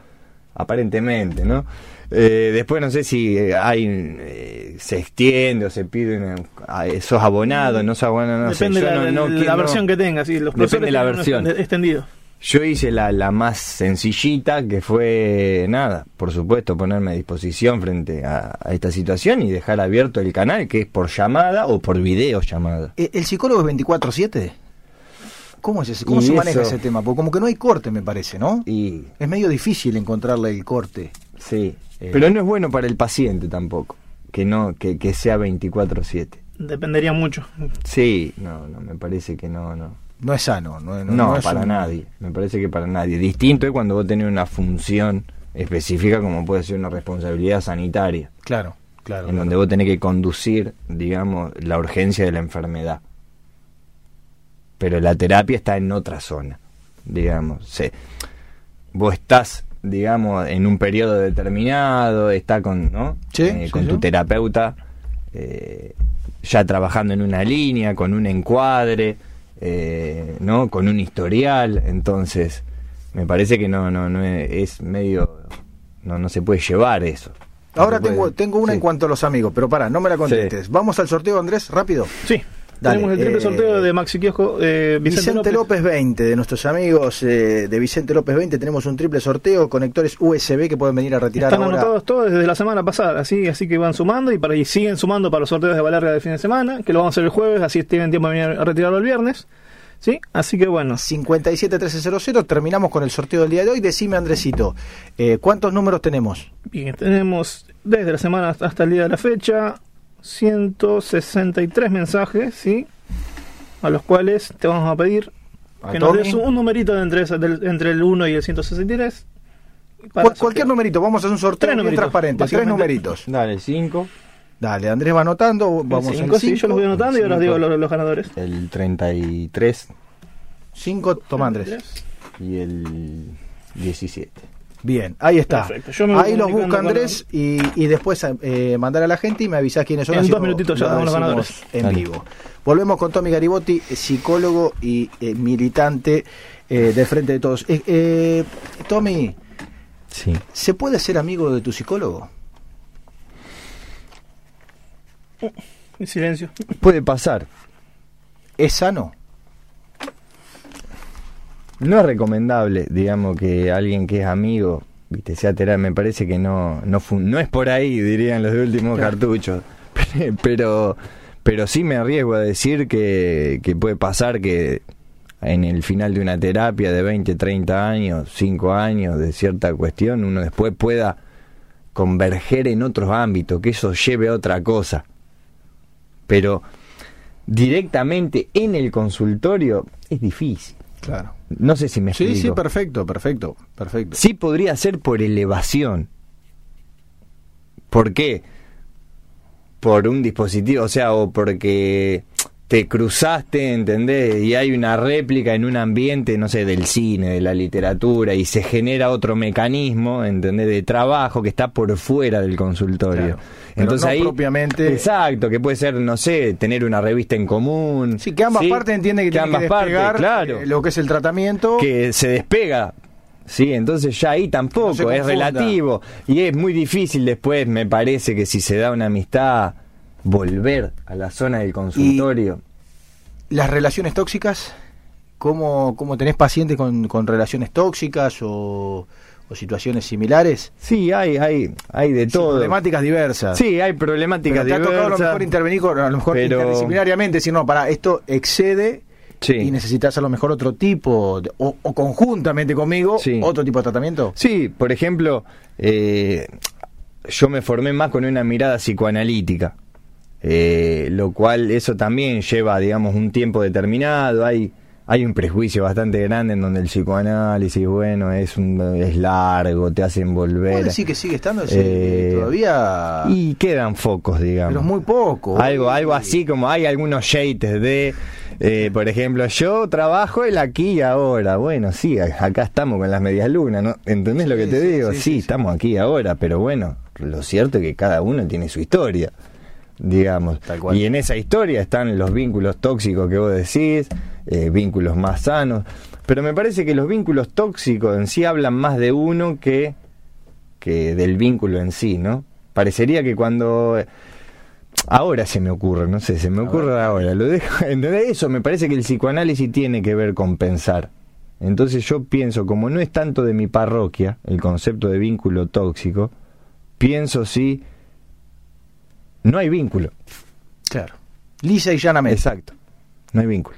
aparentemente, ¿no? Eh, después no sé si eh, hay eh, se extiende o se pide una- ah, sos abonado no sos abonado no sé. Depende Yo de la, no- no la quiero- versión que tengas. Sí, los Depende de la versión. extendido. Yo hice la, la más sencillita, que fue nada, por supuesto, ponerme a disposición frente a, a esta situación y dejar abierto el canal, que es por llamada o por videollamada. ¿E- ¿El psicólogo es 24-7? ¿Cómo, es ese, cómo Y se maneja eso- ese tema? Porque como que no hay corte, me parece, ¿no? Y Es medio difícil encontrarle el corte. sí, Eh. pero no es bueno para el paciente tampoco, que no que, que sea 24/7. Dependería mucho. Sí, no, no, me parece que no, no. No es sano. No, no- No, no es para un- nadie, me parece que para nadie. Distinto es cuando vos tenés una función específica como puede ser una responsabilidad sanitaria. Claro, claro. en claro. donde vos tenés que conducir, digamos, la urgencia de la enfermedad. Pero la terapia está en otra zona, digamos. Se- vos estás, digamos, en un periodo determinado, está con, ¿no? Sí, Eh, sí, con sí. tu terapeuta, eh, ya trabajando en una línea, con un encuadre, eh, ¿no? Con un historial, entonces me parece que no, no, no es, es medio, no, no se puede llevar eso. Ahora tengo, tengo una sí. en cuanto a los amigos, pero para, no me la contestes. Vamos al sorteo, Andrés, rápido. Sí. Dale, Tenemos el triple eh, sorteo de Maxi Kiosco eh, Vicente, Vicente, López. 20, de nuestros amigos eh, de Vicente López 20, tenemos un triple sorteo, conectores USB que pueden venir a retirar Están ahora. anotados todos desde la semana pasada, así, así que van sumando y para y siguen sumando para los sorteos de Valerga del fin de semana, que lo vamos a hacer el jueves, así tienen tiempo de venir a retirarlo el viernes. ¿Sí? Así que bueno, 571300, terminamos con el sorteo del día de hoy. Decime, Andresito, eh, ¿cuántos números tenemos? bien, tenemos desde la semana hasta el día de la fecha 163 mensajes, ¿sí? A los cuales te vamos a pedir A que nos Tommy. des un numerito de entre, del- entre el 1 y el 163. para Cual- cualquier numerito, vamos a hacer un sorteo Tres bien numeritos, transparente, tres numeritos. Dale, 5, Dale, Andrés va anotando, vamos El en cinco, sí, yo los voy anotando y ahora os digo los, los ganadores. el 33 Cinco, toma Andrés. y el 17. Bien, ahí está. Perfecto, yo me voy Ahí los busca Andrés y, y después eh, mandar a la gente y me avisás quiénes son. En dos minutitos ya damos los ganadores. En Dale. vivo. Volvemos con Tommy Garibotti, psicólogo y eh, militante eh, del Frente de Todos. Eh, eh, Tommy, Sí. ¿se puede ser amigo de tu psicólogo? En silencio. Puede pasar. ¿Es sano? No es recomendable, digamos, que alguien que es amigo, viste, sea terapia. Me parece que no, no, no es por ahí, dirían los de últimos Claro. cartuchos. Pero, pero sí me arriesgo a decir que, que puede pasar que en el final de una terapia de 20, 30 años, 5 años de cierta cuestión, uno después pueda converger en otros ámbitos, que eso lleve a otra cosa. Pero directamente en el consultorio es difícil. Claro. No sé si me Sí, sí, explico. perfecto, perfecto, perfecto. Sí podría ser por elevación. ¿Por qué? Por un dispositivo, o sea, o porque te cruzaste, ¿entendés? Y hay una réplica en un ambiente, no sé, del cine, de la literatura, y se genera otro mecanismo, ¿entendés? De trabajo que está por fuera del consultorio. Claro. Entonces no ahí, propiamente- Exacto, que puede ser, no sé, tener una revista en común. Sí, que ambas ¿sí? partes entienden que, tienen ambas que partes, despegar claro eh, lo que es el tratamiento. que se despega. Sí, entonces ya ahí tampoco, No es relativo. Y es muy difícil después, me parece, que si se da una amistad, volver a la zona del consultorio. Las relaciones tóxicas, ¿cómo, cómo tenés pacientes con, con relaciones tóxicas o, o situaciones similares? Sí, hay, hay, hay de Sí, todo. problemáticas diversas. Sí, hay problemáticas Pero te ha tocado a lo diversas. mejor intervenir con, a lo mejor pero- interdisciplinariamente, decir, no, para, esto excede Sí. y necesitas a lo mejor otro tipo, o, o conjuntamente conmigo, Sí. otro tipo de tratamiento. Sí, por ejemplo, eh, yo me formé más con una mirada psicoanalítica, eh, lo cual eso también lleva, digamos, un tiempo determinado. Hay hay un prejuicio bastante grande en donde el psicoanálisis, bueno, es un, es largo, te hace envolver. ¿Puedo decir que sigue estando Eh, todavía? Y quedan focos, digamos. pero muy poco. Algo, algo así como hay algunos shades de, eh, por ejemplo, yo trabajo el aquí y ahora. Bueno, sí, acá estamos con las medias lunas, ¿no? ¿Entendés lo que Sí, te sí, digo? sí, Sí, sí, sí. estamos aquí y ahora, pero bueno, lo cierto es que cada uno tiene su historia, digamos. Tal cual. Y en esa historia están los vínculos tóxicos que vos decís, eh, vínculos más sanos. Pero me parece que los vínculos tóxicos en sí hablan más de uno que, que del vínculo en sí, ¿no? Parecería que cuando Ahora se me ocurre, no sé, se me ocurre ahora, lo dejo, ¿entendés? Eso me parece que el psicoanálisis tiene que ver con pensar. Entonces yo pienso, como no es tanto de mi parroquia, el concepto de vínculo tóxico, pienso si no hay vínculo. Claro. Lisa y llanamente. Exacto, no hay vínculo.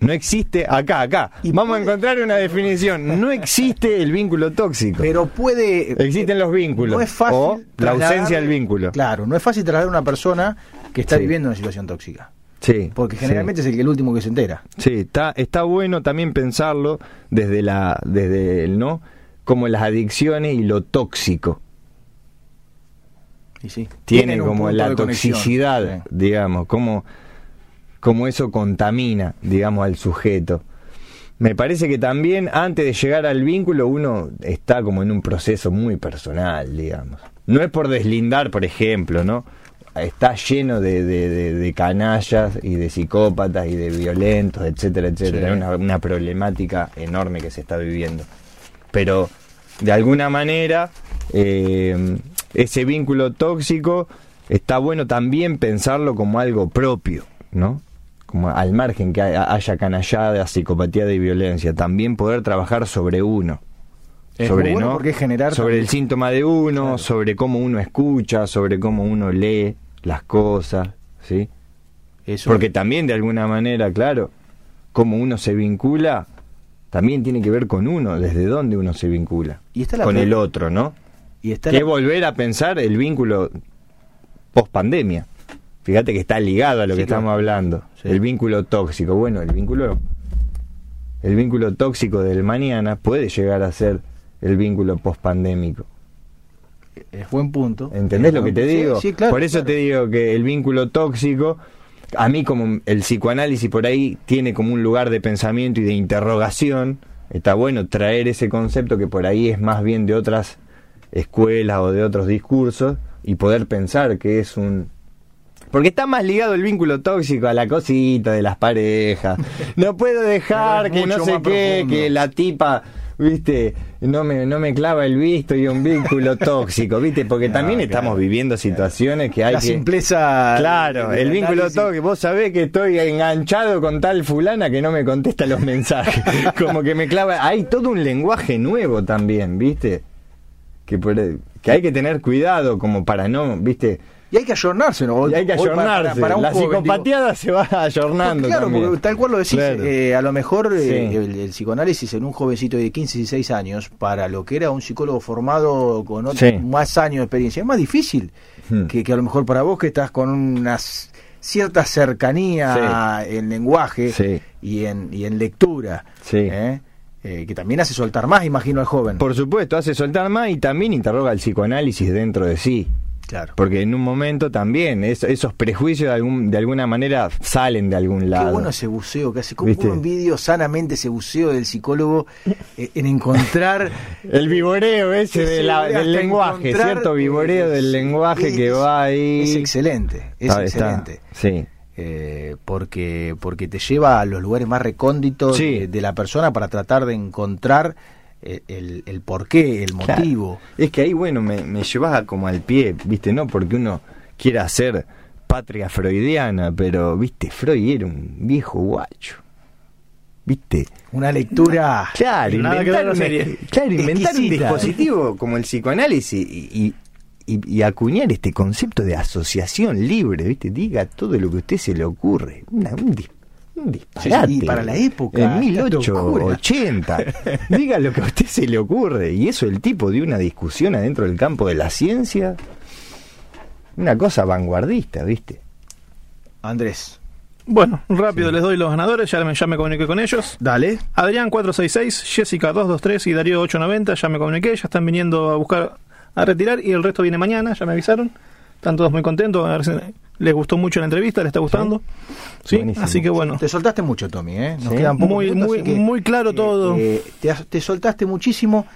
No existe acá, acá. Y Vamos a encontrar una definición. No existe el vínculo tóxico. Pero puede. Existen los vínculos. No es fácil. o la ausencia del vínculo. Claro, no es fácil trasladar a una persona que está Sí. viviendo una situación tóxica. Sí. Porque sí. generalmente es el, que- el último que se entera. Sí, está, está bueno también pensarlo desde la, desde el no, como las adicciones y lo tóxico. Y sí. Tiene como la conexión. toxicidad, digamos, como, como eso contamina, digamos, al sujeto. Me parece que también antes de llegar al vínculo uno está como en un proceso muy personal, digamos. No es por deslindar, por ejemplo, ¿no? Está lleno de, de- de- de canallas y de psicópatas y de violentos, etcétera, etcétera. Sí. Es una, una problemática enorme que se está viviendo. Pero de alguna manera eh, ese vínculo tóxico está bueno también pensarlo como algo propio, ¿no? Como al margen que haya canallada, psicopatía y violencia, también poder trabajar sobre uno. Es sobre bueno ¿no? porque generar sobre también- el síntoma de uno, Claro. sobre cómo uno escucha, sobre cómo uno lee las cosas, ¿sí? Eso- Porque también de alguna manera, claro, cómo uno se vincula, también tiene que ver con uno, desde dónde uno se vincula. Y está la con el otro, ¿no? Y que volver a pensar el vínculo post pandemia. Fíjate que está ligado a lo Sí, que claro. estamos hablando. Sí. El vínculo tóxico. Bueno, el vínculo el vínculo tóxico del mañana puede llegar a ser el vínculo post pandémico. es buen punto. ¿Entendés Es lo que te punto. Digo? Sí, claro. por eso claro. te digo que el vínculo tóxico, a mí como el psicoanálisis por ahí tiene como un lugar de pensamiento y de interrogación, está bueno traer ese concepto que por ahí es más bien de otras escuelas o de otros discursos y poder pensar que es un... Porque está más ligado el vínculo tóxico a la cosita de las parejas. No puedo dejar que no sé qué, profundo. que la tipa, viste, no me, no me clava el visto y un vínculo tóxico, viste, porque No, también claro, estamos viviendo situaciones que hay la que... simpleza. Claro, el vínculo análisis. tóxico, vos sabés que estoy enganchado con tal fulana que no me contesta los mensajes, como que me clava, hay todo un lenguaje nuevo también, viste, que, que hay que tener cuidado como para no, viste, Y hay que ayornarse, ¿no? Y hay que para- para- ayornarse, para un la joven, digo, psicopatiada se va ayornando Claro, también. porque tal cual lo decís, Claro. eh, a lo mejor eh, Sí. el, el psicoanálisis en un jovencito de 15, 16 años, para lo que era un psicólogo formado con otro- Sí. más años de experiencia, es más difícil Hmm. que, que a lo mejor para vos que estás con una s- cierta cercanía en lenguaje Sí. y, en, y en lectura, Sí. ¿eh? Eh, que también hace soltar más, imagino, al joven. Por supuesto, hace soltar más y también interroga el psicoanálisis dentro de sí. claro. Porque en un momento también es- esos prejuicios de, algún, de alguna manera salen de algún Qué lado. bueno ese buceo que hace. ¿Cómo ¿Viste? uno envidio sanamente ese buceo del psicólogo eh, en encontrar El viboreo ese Ese de la- hasta del lenguaje, cierto viboreo del lenguaje es- que va ahí. Es excelente, es está- excelente. sí. Eh, porque, porque te lleva a los lugares más recónditos Sí. de, de la persona para tratar de encontrar eh, el, el porqué, el Claro. motivo. Es que ahí, bueno, me, me llevas como al pie, ¿viste? No porque uno quiera hacer patria freudiana, pero, ¿viste? Freud era un viejo guacho. ¿Viste? Una lectura. Claro, inventar, un- serie. claro, inventar un Exquisita. dispositivo como el psicoanálisis y, y- y- y acuñar este concepto de asociación libre, ¿viste? Diga todo lo que a usted se le ocurre. Una, un dis- Un disparate. Sí, y para la época, En esta 1880. Diga lo que a usted se le ocurre. Y eso el tipo de una discusión adentro del campo de la ciencia. Una cosa vanguardista, ¿viste? Andrés. Bueno, rápido les doy los ganadores, ya me, ya me comuniqué con ellos. Dale. Adrián 466, Jessica 223 y Darío 890, ya me comuniqué, ya están viniendo a buscar a retirar y el resto viene mañana, ya me avisaron. Están todos muy contentos, a ver si les gustó mucho la entrevista, les está gustando. Sí, Buenísimo. así que bueno, Te soltaste mucho, Tommy, ¿eh? Nos Sí. quedan Muy- minutos, muy- que, muy claro todo. eh, te, te soltaste muchísimo.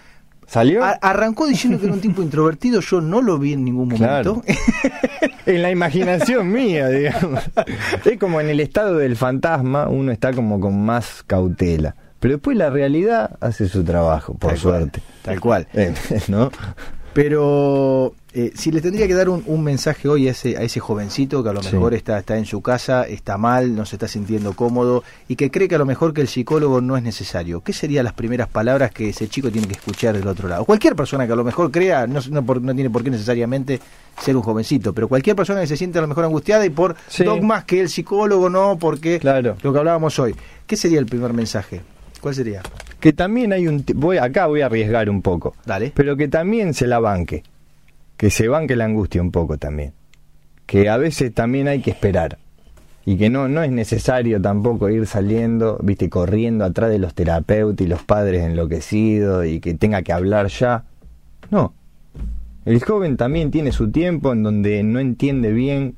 ¿Salió? A- arrancó diciendo que era un tipo introvertido, yo no lo vi en ningún momento. Claro. en la imaginación mía, digamos. Es como en el estado del fantasma, uno está como con más cautela. Pero después la realidad hace su trabajo, por Tal cual, suerte. Tal cual. Eh, ¿No? Pero eh, si le tendría que dar un, un mensaje hoy a ese, a ese jovencito que a lo Sí. mejor está, está en su casa, está mal, no se está sintiendo cómodo y que cree que a lo mejor que el psicólogo no es necesario, ¿qué serían las primeras palabras que ese chico tiene que escuchar del otro lado? Cualquier persona que a lo mejor crea, no, no, por- no tiene por qué necesariamente ser un jovencito, pero cualquier persona que se siente a lo mejor angustiada y por Sí. dogmas que el psicólogo no, porque Claro. lo que hablábamos hoy, ¿qué sería el primer mensaje? ¿Cuál sería? Que también hay un... Voy, acá voy a arriesgar un poco. Dale. Pero que también se la banque. Que se banque la angustia un poco también. Que a veces también hay que esperar. Y que no, no es necesario tampoco ir saliendo, viste, corriendo atrás de los terapeutas y los padres enloquecidos y que tenga que hablar ya. No. El joven también tiene su tiempo en donde no entiende bien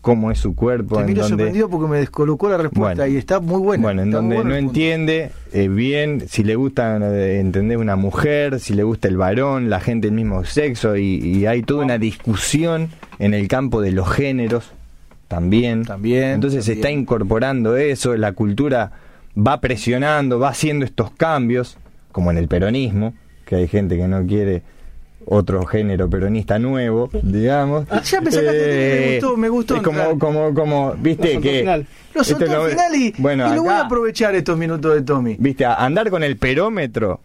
cómo es su cuerpo. Te miro donde... sorprendido porque me descolocó la respuesta Bueno. y está muy buena. Bueno, en donde no entiende eh, bien si le gusta, eh, entender una mujer, si le gusta el varón, la gente del mismo sexo, y, y hay toda una discusión en el campo de los géneros también. También, Entonces se está incorporando eso, la cultura va presionando, va haciendo estos cambios, como en el peronismo, que hay gente que no quiere otro género peronista nuevo, digamos. Ah, ya me sacaste, me gustó, me gustó Es como, como, como, viste Lo que... final. Lo soltó al final y, bueno, y lo voy a acá- aprovechar estos minutos de Tommy. Viste, a- andar con el perómetro,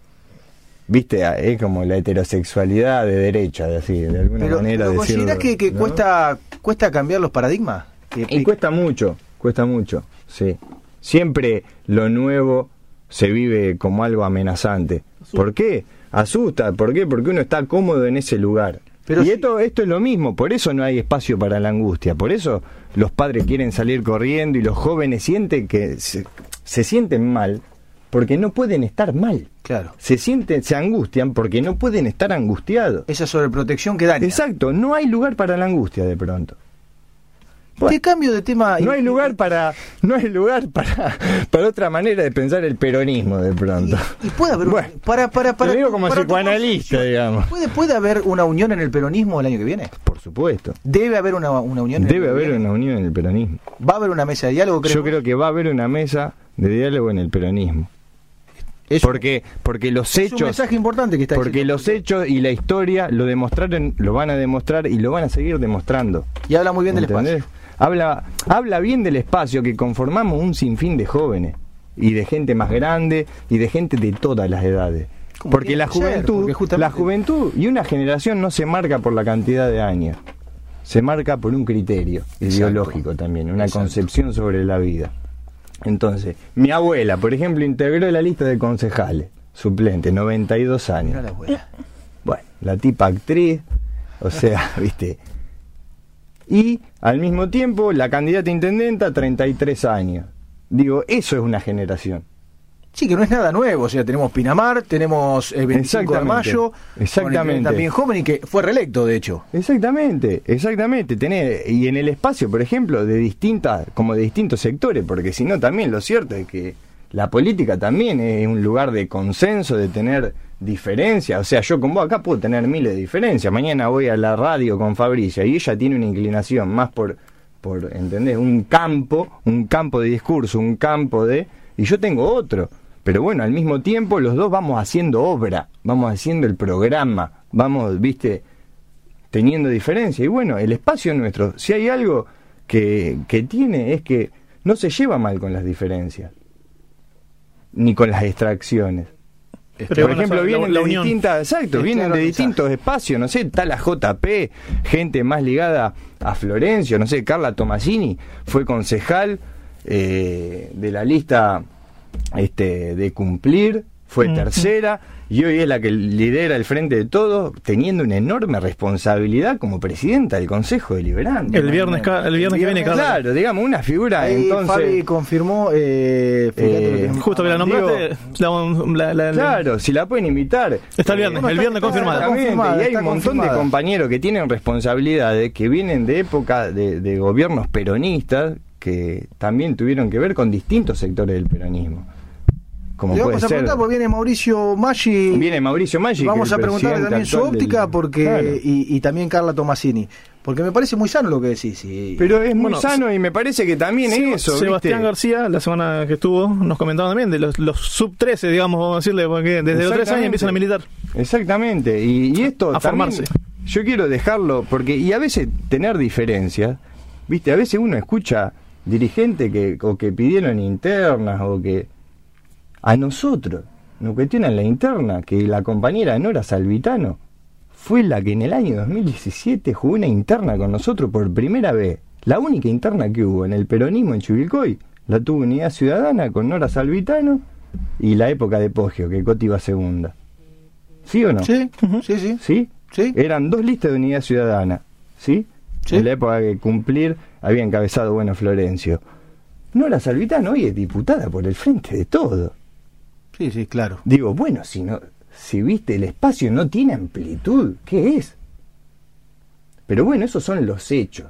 viste, a- es como la heterosexualidad de derecha, de así, de alguna Pero, manera pero decirlo, ¿considerás que, que ¿no? cuesta cuesta cambiar los paradigmas? Que- Y cuesta mucho, cuesta mucho, sí. Siempre lo nuevo se vive como algo amenazante. ¿Por qué? Asusta, ¿por qué? Porque uno está cómodo en ese lugar. Pero y si- esto, esto es lo mismo, por eso no hay espacio para la angustia, por eso los padres quieren salir corriendo y los jóvenes sienten que se, se sienten mal porque no pueden estar mal. Claro. Se sienten, se angustian porque no pueden estar angustiados. Esa sobreprotección que daña. Exacto, no hay lugar para la angustia de pronto. Te cambio de tema. No hay lugar para, no hay lugar para, para otra manera de pensar el peronismo de pronto. Y, y puede haber. un- Bueno, para, para, para lo digo como para psicoanalista, digamos. ¿puede, ¿Puede haber una unión en el peronismo el año que viene? Por supuesto. Debe haber una, una unión. en Debe haber una unión en el peronismo. Va a haber una mesa de diálogo, creo. Yo creo que va a haber una mesa de diálogo en el peronismo. es, Porque, porque los es un hechos, mensaje importante que está porque diciendo. los hechos y la historia lo demostraron, lo van a demostrar y lo van a seguir demostrando. Y habla muy bien del ¿Entendés? espacio. Habla, habla bien del espacio que conformamos un sinfín de jóvenes y de gente más grande y de gente de todas las edades. Porque la ser, juventud, porque la juventud y una generación no se marca por la cantidad de años, se marca por un criterio ideológico también, una Exacto. concepción sobre la vida. Entonces, mi abuela, por ejemplo, integró la lista de concejales, suplente, 92 años. Mirá la abuela. Bueno, la tipa actriz, o sea, viste. Y al mismo tiempo, la candidata intendenta, 33 años. Digo, eso es una generación. Sí, que no es nada nuevo. O sea, tenemos Pinamar, tenemos el 25 de mayo. exactamente. También joven y que fue reelecto, de hecho. Exactamente, exactamente. Y en el espacio, por ejemplo, de distintas, como de distintos sectores, porque si no, también lo cierto es que la política también es un lugar de consenso, de tener diferencias. O sea, yo con vos acá puedo tener miles de diferencias. Mañana voy a la radio con Fabricia y ella tiene una inclinación más por, por ¿entendés? Un campo, un campo de discurso, un campo de... Y yo tengo otro. Pero bueno, al mismo tiempo los dos vamos haciendo obra, vamos haciendo el programa, vamos, viste, teniendo diferencia. Y bueno, el espacio nuestro, si hay algo que, que tiene es que no se lleva mal con las diferencias, ni con las extracciones. Pero Por ejemplo, vienen la de distintas, exacto, Es vienen claro de distintos espacios, no sé, está la JP, gente más ligada a Florencio, no sé, Carla Tomasini fue concejal eh, de la lista este, de cumplir, fue tercera y hoy es la que lidera el frente de todo, teniendo una enorme responsabilidad como presidenta del Consejo Deliberante. El viernes, el viernes que viene, Carla. Claro, digamos, una figura Ahí entonces... Fabi confirmó. Eh, Eh, que. Justo que la nombraste, la- la- la- la- Claro, si la pueden invitar. Está el viernes, el viernes confirmada, y hay un montón de compañeros que tienen responsabilidades que vienen de época de, de gobiernos peronistas que también tuvieron que ver con distintos sectores del peronismo. Como Le puede vamos a ser. preguntar, porque viene Mauricio Maggi. Viene Mauricio Maggi. Vamos a preguntarle también su del- óptica porque Claro. y, y también Carla Tomasini. Porque me parece muy sano lo que decís. y- Pero es muy Bueno, sano y me parece que también es eso. Sebastián ¿viste? García, la semana que estuvo, nos comentaba también de los, los sub 13, digamos, vamos a decirle, porque desde los 3 años empiezan a militar. Exactamente, y, y esto A también, formarse. yo quiero dejarlo, porque, y a veces tener diferencias, viste, a veces uno escucha dirigentes que, o que pidieron internas, o que a nosotros nos cuestionan la interna, que la compañera Nora Salvitano fue la que en el año 2017 jugó una interna con nosotros por primera vez. La única interna que hubo en el peronismo en Chivilcoy la tuvo Unidad Ciudadana con Nora Salvitano y la época de Poggio, que Coti iba segunda. ¿Sí o no? Sí, sí, sí. ¿Sí? Sí. Eran dos listas de unidad ciudadana. ¿Sí? Sí. En la época que cumplir había encabezado Bueno Florencio. Nora Salvitano hoy es diputada por el frente de todo. Sí, sí, claro. Digo, bueno, si no, si viste el espacio no tiene amplitud, ¿qué es? Pero bueno, esos son los hechos.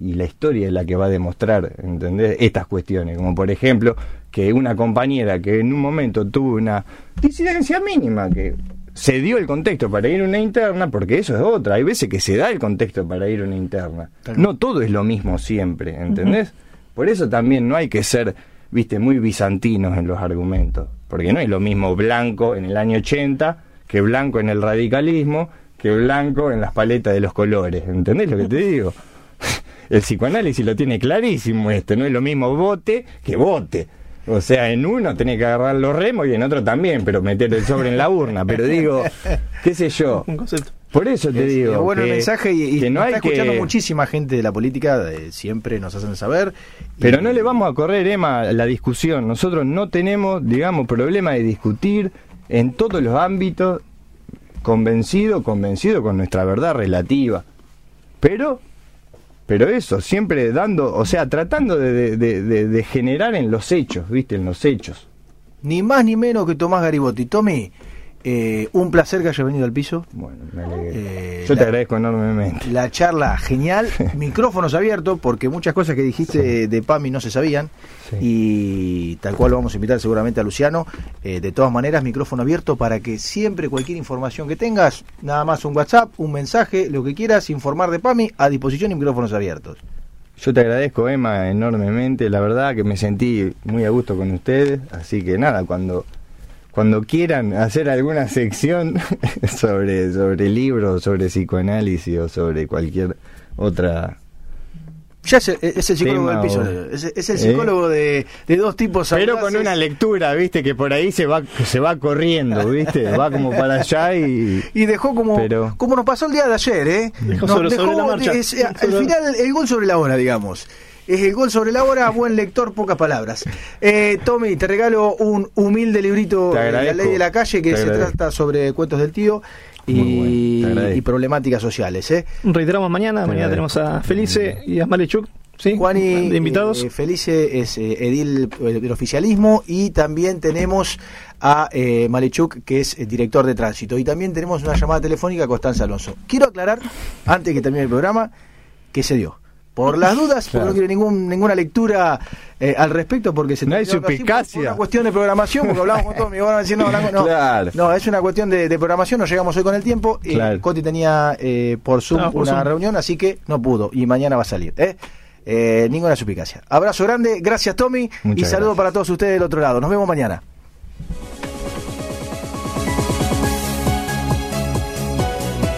Y la historia es la que va a demostrar, ¿entendés? Estas cuestiones, como por ejemplo, que una compañera que en un momento tuvo una disidencia mínima, que se dio el contexto para ir a una interna, porque eso es otra, hay veces que se da el contexto para ir a una interna. No todo es lo mismo siempre, ¿entendés? Por eso también no hay que ser, viste, muy bizantinos en los argumentos, porque no es lo mismo blanco en el año 80 que blanco en el radicalismo, que blanco en las paletas de los colores, ¿entendés lo que te digo? El psicoanálisis lo tiene clarísimo este, no es lo mismo bote que bote. O sea, en uno tenés que agarrar los remos y en otro también, pero meter el sobre en la urna. Pero digo, qué sé yo. Un concepto. Por eso te Es- digo. es bueno el que- mensaje y, que no hay está escuchando que- muchísima gente de la política, eh, siempre nos hacen saber. Y- Pero no le vamos a correr, Emma, la discusión. Nosotros no tenemos, digamos, problema de discutir en todos los ámbitos, convencido, convencido con nuestra verdad relativa. Pero, pero eso, siempre dando, o sea, tratando de- de- de generar en los hechos, ¿viste? En los hechos. Ni más ni menos que Tomás Garibotti. Tommy, eh, un placer que haya venido al piso. Bueno, me. Eh, Yo la- te agradezco enormemente. La charla genial, micrófonos abiertos, porque muchas cosas que dijiste de PAMI no se sabían. Sí. Y tal cual lo vamos a invitar seguramente a Luciano. Eh, de todas maneras, micrófono abierto para que siempre cualquier información que tengas, nada más un WhatsApp, un mensaje, lo que quieras, informar de PAMI, a disposición y micrófonos abiertos. Yo te agradezco, Emma, enormemente. La verdad que me sentí muy a gusto con ustedes. Así que nada, cuando, cuando quieran hacer alguna sección sobre, sobre libros, sobre psicoanálisis o sobre cualquier otra... Ya es, es el psicólogo Tema del piso. o- Es, es el ¿Eh? psicólogo de, de dos tipos Pero con una lectura, viste, que por ahí se va, se va corriendo, viste, va como para allá y... Y dejó como, Pero- como nos pasó el día de ayer, ¿eh? Dejó sobre- sobre la marcha. es, al final, el gol sobre la hora, digamos. Es el gol sobre la hora, buen lector, pocas palabras. Eh, Tommy, te regalo un humilde librito de La agradezco. Ley de la Calle que se trata sobre cuentos del tío y, bueno, y problemáticas sociales, ¿eh? Reiteramos mañana, Te mañana tenemos a Felice y a Malechuk, ¿sí? Juani de invitados. eh, Felice es eh, edil eh, del oficialismo y también tenemos a eh, Malechuk que es eh, director de tránsito y también tenemos una llamada telefónica a Constanza Alonso. Quiero aclarar, antes que termine el programa, que se dio. Por las dudas, porque Claro. no quiero ningún, ninguna lectura eh, al respecto, porque se No hay suspicacia. por una cuestión de programación, porque hablamos con todos, me van a decir, no, no, no, Claro. no, es una cuestión de, de programación, no llegamos hoy con el tiempo. eh, Claro. Coti tenía eh, por Zoom por una Zoom. reunión, así que no pudo y mañana va a salir. ¿eh? Eh, ninguna suspicacia. Abrazo grande, gracias Tommy y saludo gracias. para todos ustedes del otro lado. Nos vemos mañana.